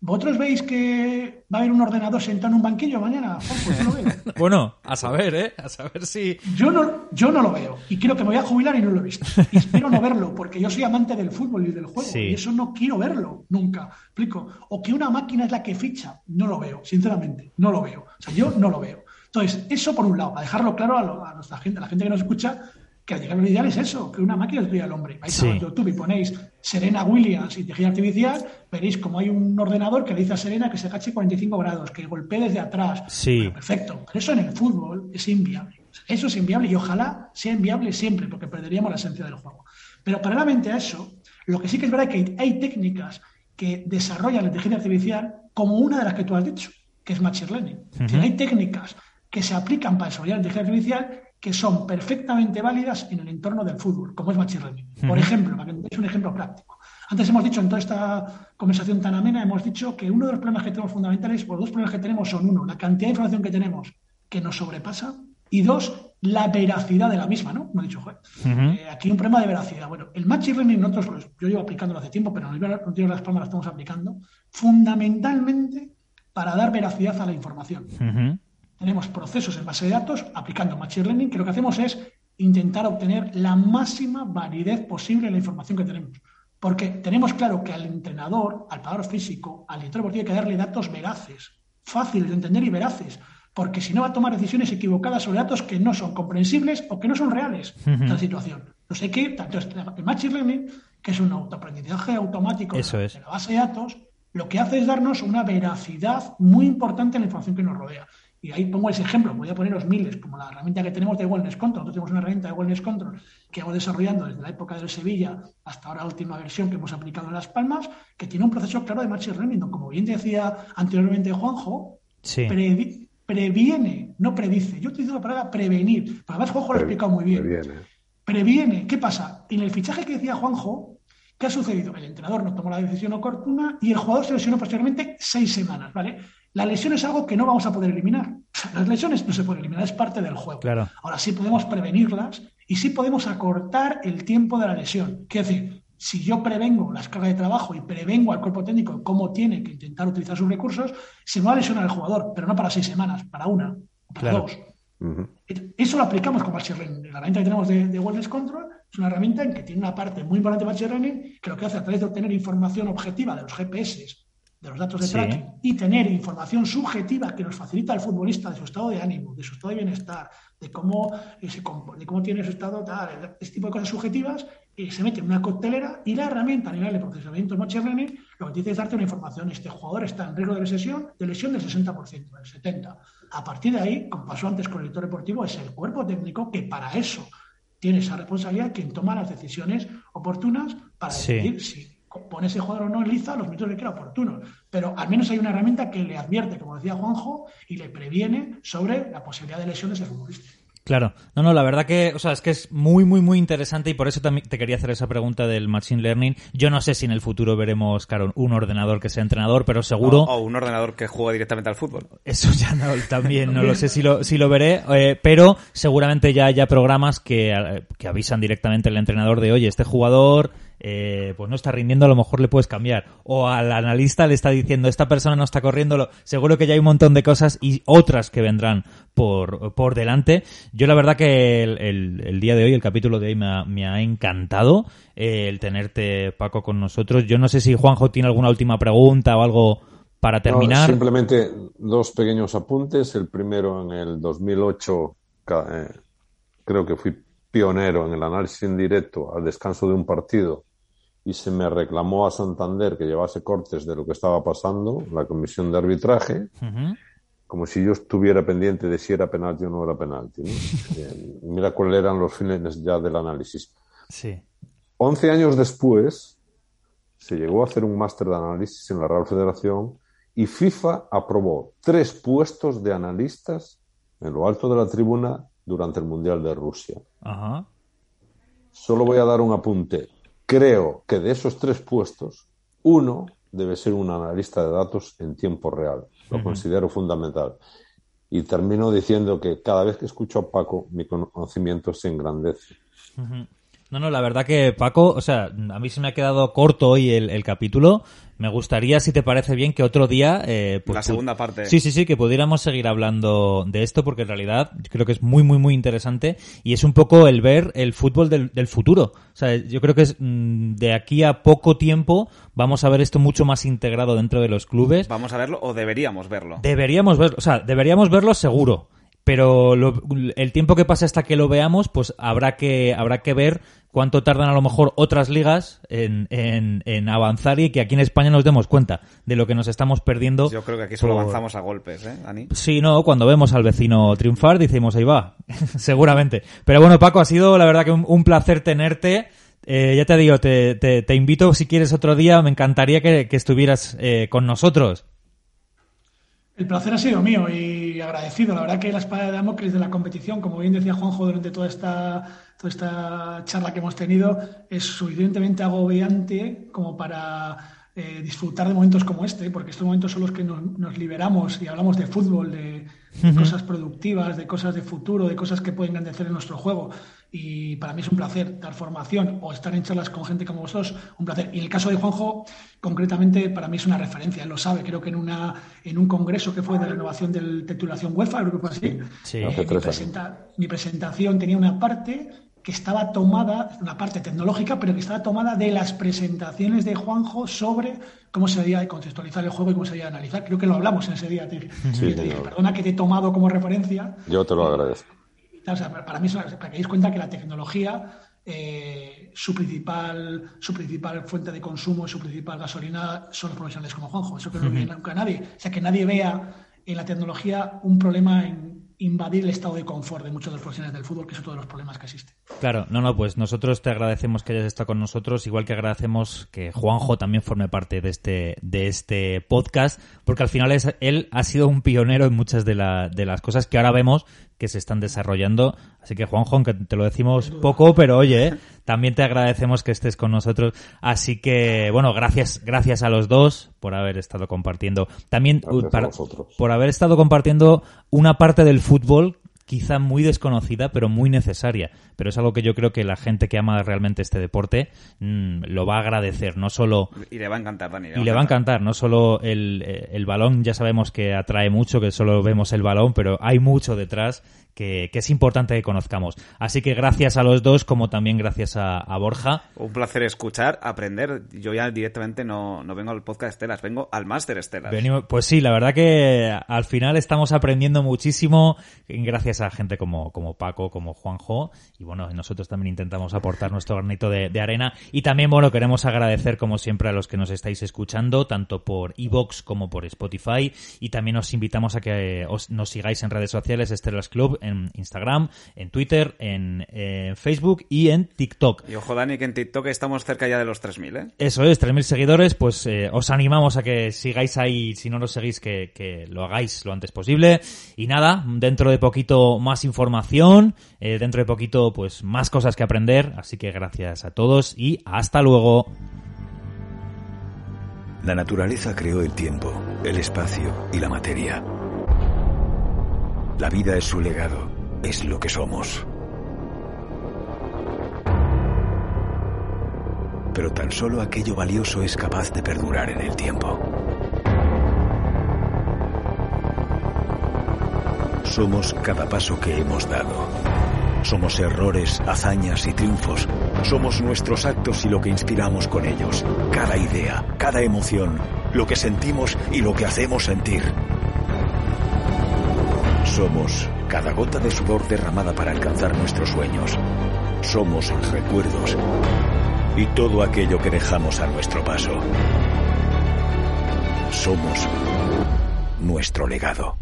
Speaker 5: ¿Vosotros veis que va a haber un ordenador sentado en un banquillo mañana? Pues no lo veo.
Speaker 2: bueno, a saber, ¿eh? A saber si...
Speaker 5: Yo no, yo no lo veo. Y creo que me voy a jubilar y no lo he visto. Y espero no verlo, porque yo soy amante del fútbol y del juego.
Speaker 2: Sí.
Speaker 5: Y eso no quiero verlo, nunca. ¿Explico? O que una máquina es la que ficha. No lo veo, sinceramente. No lo veo. O sea, yo no lo veo. Entonces, eso por un lado, para dejarlo claro a, lo, a nuestra gente, a la gente que nos escucha, que al llegar ideal es eso, que una máquina destruya al hombre. Vais
Speaker 2: Sí.
Speaker 5: a YouTube y ponéis Serena Williams, inteligencia artificial, veréis como hay un ordenador que le dice a Serena que se agache 45 grados, que golpee desde atrás.
Speaker 2: Sí.
Speaker 5: Bueno, perfecto. Pero eso en el fútbol es inviable. Eso es inviable y ojalá sea inviable siempre, porque perderíamos la esencia del juego. Pero paralelamente a eso, lo que sí que es verdad es que hay técnicas que desarrollan la inteligencia artificial como una de las que tú has dicho, que es Machine Learning. Hay técnicas que se aplican para desarrollar la inteligencia artificial que son perfectamente válidas en el entorno del fútbol, como es Machine Learning. Por ejemplo, para que me deis un ejemplo práctico. Antes hemos dicho, en toda esta conversación tan amena, hemos dicho que uno de los problemas que tenemos fundamentales, o los dos problemas que tenemos son, uno, la cantidad de información que tenemos que nos sobrepasa, y dos, la veracidad de la misma, ¿no? He dicho, joder. Eh, aquí hay un problema de veracidad. Bueno, el Machine Learning nosotros, yo llevo aplicándolo hace tiempo, pero no tiene las palmas, lo estamos aplicando, fundamentalmente para dar veracidad a la información
Speaker 2: Ujú.
Speaker 5: Tenemos procesos en base de datos aplicando Machine Learning, que lo que hacemos es intentar obtener la máxima validez posible en la información que tenemos. Porque tenemos claro que al entrenador, al pagador físico, al director deportivo hay que darle datos veraces, fáciles de entender y veraces. Porque si no va a tomar decisiones equivocadas sobre datos que no son comprensibles o que no son reales en la situación. Entonces hay que, entonces, el Machine Learning, que es un autoaprendizaje automático de
Speaker 2: Eso es.
Speaker 5: de la base de datos, lo que hace es darnos una veracidad muy importante en la información que nos rodea. Y ahí pongo ese ejemplo, voy a poneros miles, como la herramienta que tenemos de Wellness Control. Nosotros tenemos una herramienta de Wellness Control que hemos desarrollando desde la época del Sevilla hasta ahora la última versión que hemos aplicado en Las Palmas, que tiene un proceso claro de Machine Learning. Como bien decía anteriormente Juanjo,
Speaker 2: Sí.
Speaker 5: previ- previene, no predice. Yo utilizo la palabra prevenir, pero además Juanjo lo ha explicado muy bien
Speaker 3: Previene.
Speaker 5: previene. ¿Qué pasa? En el fichaje que decía Juanjo, ¿qué ha sucedido? El entrenador no tomó la decisión oportuna y el jugador se lesionó posteriormente seis semanas, ¿vale? La lesión es algo que no vamos a poder eliminar. Las lesiones no se pueden eliminar, es parte del juego.
Speaker 2: Claro.
Speaker 5: Ahora sí podemos prevenirlas y sí podemos acortar el tiempo de la lesión. Quiero decir, si yo prevengo las cargas de trabajo y prevengo al cuerpo técnico cómo tiene que intentar utilizar sus recursos, se me va a lesionar el jugador, pero no para seis semanas, para una, o para
Speaker 2: Claro.
Speaker 5: dos. Eso lo aplicamos con Machine Learning. La herramienta que tenemos de, de Wellness Control es una herramienta en que tiene una parte muy importante de Machine Learning que lo que hace a través de obtener información objetiva de los GPS, de los datos de
Speaker 2: Sí.
Speaker 5: tracking y tener información subjetiva que nos facilita al futbolista de su estado de ánimo, de su estado de bienestar, de cómo, eh, se de cómo tiene su estado tal, este tipo de cosas subjetivas, eh, se mete en una coctelera y la herramienta a nivel de procesamiento Machine Learning lo que dice es darte una información. Este jugador está en riesgo de lesión, de lesión del 60%, del 70%. A partir de ahí, como pasó antes con el director deportivo, es el cuerpo técnico que para eso tiene esa responsabilidad quien toma las decisiones oportunas para
Speaker 2: Sí.
Speaker 5: decidir si pone ese jugador o no en liza los minutos que crea oportunos. Pero al menos hay una herramienta que le advierte, como decía Juanjo, y le previene sobre la posibilidad de lesión de ese futbolista.
Speaker 2: Claro. No, no, la verdad que, o sea, es que es muy, muy, muy interesante y por eso también te quería hacer esa pregunta del Machine Learning. Yo no sé si en el futuro veremos, claro, un ordenador que sea entrenador, pero seguro...
Speaker 4: O, o un ordenador que juega directamente al fútbol.
Speaker 2: Eso ya no, también no lo sé si lo, si lo veré, eh, pero seguramente ya haya programas que, eh, que avisan directamente al entrenador de, oye, este jugador eh, pues no está rindiendo, a lo mejor le puedes cambiar. O al analista le está diciendo, esta persona no está corriendo, seguro que ya hay un montón de cosas y otras que vendrán por, por delante. Yo la verdad que el, el- el día de hoy, el capítulo de hoy me ha, me ha encantado eh, el tenerte, Paco, con nosotros. Yo no sé si Juanjo tiene alguna última pregunta o algo para terminar.
Speaker 3: simplemente dos pequeños apuntes. El primero en el 2008, eh, creo que fui pionero en el análisis en directo al descanso de un partido y se me reclamó a Santander que llevase cortes de lo que estaba pasando, la comisión de arbitraje, como si yo estuviera pendiente de si era penalti o no era penalti. Eh, mira cuáles eran los fines ya del análisis.
Speaker 2: Sí.
Speaker 3: Once años después se llegó a hacer un máster de análisis en la Real Federación y FIFA aprobó tres puestos de analistas en lo alto de la tribuna durante el Mundial de Rusia.
Speaker 2: Ajá.
Speaker 3: Solo voy a dar un apunte. Creo que de esos tres puestos, uno debe ser un analista de datos en tiempo real. Lo considero fundamental. Y termino diciendo que cada vez que escucho a Paco, mi conocimiento se engrandece.
Speaker 2: No, no, la verdad que Paco, o sea, a mí se me ha quedado corto hoy el, capítulo. Me gustaría, si te parece bien, que otro día... Eh,
Speaker 4: pues, la segunda parte.
Speaker 2: Sí, sí, sí, que pudiéramos seguir hablando de esto porque en realidad creo que es muy, muy, muy interesante y es un poco el ver el fútbol del, del futuro. O sea, yo creo que es mm, de aquí a poco tiempo vamos a ver esto mucho más integrado dentro de los clubes.
Speaker 4: ¿Vamos a verlo o deberíamos verlo?
Speaker 2: Deberíamos verlo, o sea, deberíamos verlo seguro pero el tiempo que pase hasta que lo veamos, pues habrá que, habrá que ver cuánto tardan a lo mejor otras ligas en, en, avanzar y que aquí en España nos demos cuenta de lo que nos estamos perdiendo.
Speaker 4: Yo creo que aquí solo avanzamos a golpes, ¿eh, Dani?
Speaker 2: Sí, no, cuando vemos al vecino triunfar decimos, ahí va, seguramente. Pero bueno, Paco, ha sido la verdad que un, placer tenerte. Eh, ya te digo, te, te, invito si quieres otro día, me encantaría que, estuvieras eh, con nosotros.
Speaker 5: El placer ha sido mío y agradecido. La verdad que la espada de Damocles de la competición, como bien decía Juanjo durante toda esta, toda esta charla que hemos tenido, es suficientemente agobiante como para eh, disfrutar de momentos como este, porque estos momentos son los que nos, liberamos y hablamos de fútbol, de, cosas productivas, de cosas de futuro, de cosas que pueden engrandecer en nuestro juego y para mí es un placer dar formación o estar en charlas con gente como vosotros, un placer. Y en el caso de Juanjo, concretamente, para mí es una referencia, él lo sabe, creo que en, una, en un congreso que fue de renovación de la titulación UEFA, que fue así,
Speaker 2: eh,
Speaker 5: mi, mi presentación tenía una parte que estaba tomada, una parte tecnológica, pero que estaba tomada de las presentaciones de Juanjo sobre cómo se debía contextualizar el juego y cómo se debía analizar. Creo que lo hablamos en ese día. perdona que te he tomado como referencia.
Speaker 3: Yo te lo agradezco
Speaker 5: para mí, para que deis cuenta que la tecnología, eh, su, principal, su principal fuente de consumo, su principal gasolina son los profesionales como Juanjo. Eso que nunca nadie. O sea, que nadie vea en la tecnología un problema en invadir el estado de confort de muchos de los profesionales del fútbol, que es otro de los problemas que existe.
Speaker 2: Claro, no, no, pues nosotros te agradecemos que hayas estado con nosotros, igual que agradecemos que Juanjo también forme parte de este, de este podcast, porque al final es, él ha sido un pionero en muchas de, la, de las cosas que ahora vemos que se están desarrollando. Así que Juanjo, aunque te lo decimos poco, pero oye, también te agradecemos que estés con nosotros. Así que, bueno, gracias, gracias a los dos por haber estado compartiendo. También por haber estado compartiendo una parte del fútbol quizá muy desconocida, pero muy necesaria. Pero es algo que yo creo que la gente que ama realmente este deporte mm, lo va a agradecer, no solo...
Speaker 4: Y le va a encantar, Dani.
Speaker 2: y le va a encantar, no solo el, el balón, ya sabemos que atrae mucho, que solo vemos el balón, pero hay mucho detrás que, es importante que conozcamos. Así que gracias a los dos, como también gracias a, Borja.
Speaker 4: Un placer escuchar, aprender. Yo ya directamente no, no vengo al podcast Estelas, vengo al Máster Estelas.
Speaker 2: pues sí, la verdad que al final estamos aprendiendo muchísimo gracias a gente como, como Paco, como Juanjo. Y bueno, nosotros también intentamos aportar nuestro granito de, arena. Y también, bueno, queremos agradecer como siempre a los que nos estáis escuchando, tanto por Evox como por Spotify. Y también os invitamos a que os, nos sigáis en redes sociales, Estelas Club, en Instagram, en Twitter, en, Facebook y en TikTok.
Speaker 4: Y ojo, Dani, que en TikTok estamos cerca ya de los 3.000, ¿eh?
Speaker 2: Eso es, 3.000 seguidores, pues eh, os animamos a que sigáis ahí, si no lo seguís, que, que, lo hagáis lo antes posible. Y nada, dentro de poquito más información, eh, dentro de poquito pues más cosas que aprender, así que gracias a todos y hasta luego.
Speaker 1: La naturaleza creó el tiempo, el espacio y la materia la vida es su legado, es lo que somos. Pero tan solo aquello valioso es capaz de perdurar en el tiempo. Somos cada paso que hemos dado. Somos errores, hazañas y triunfos. Somos nuestros actos y lo que inspiramos con ellos. Cada idea, cada emoción, lo que sentimos y lo que hacemos sentir. Somos cada gota de sudor derramada para alcanzar nuestros sueños. Somos recuerdos y todo aquello que dejamos a nuestro paso. Somos nuestro legado.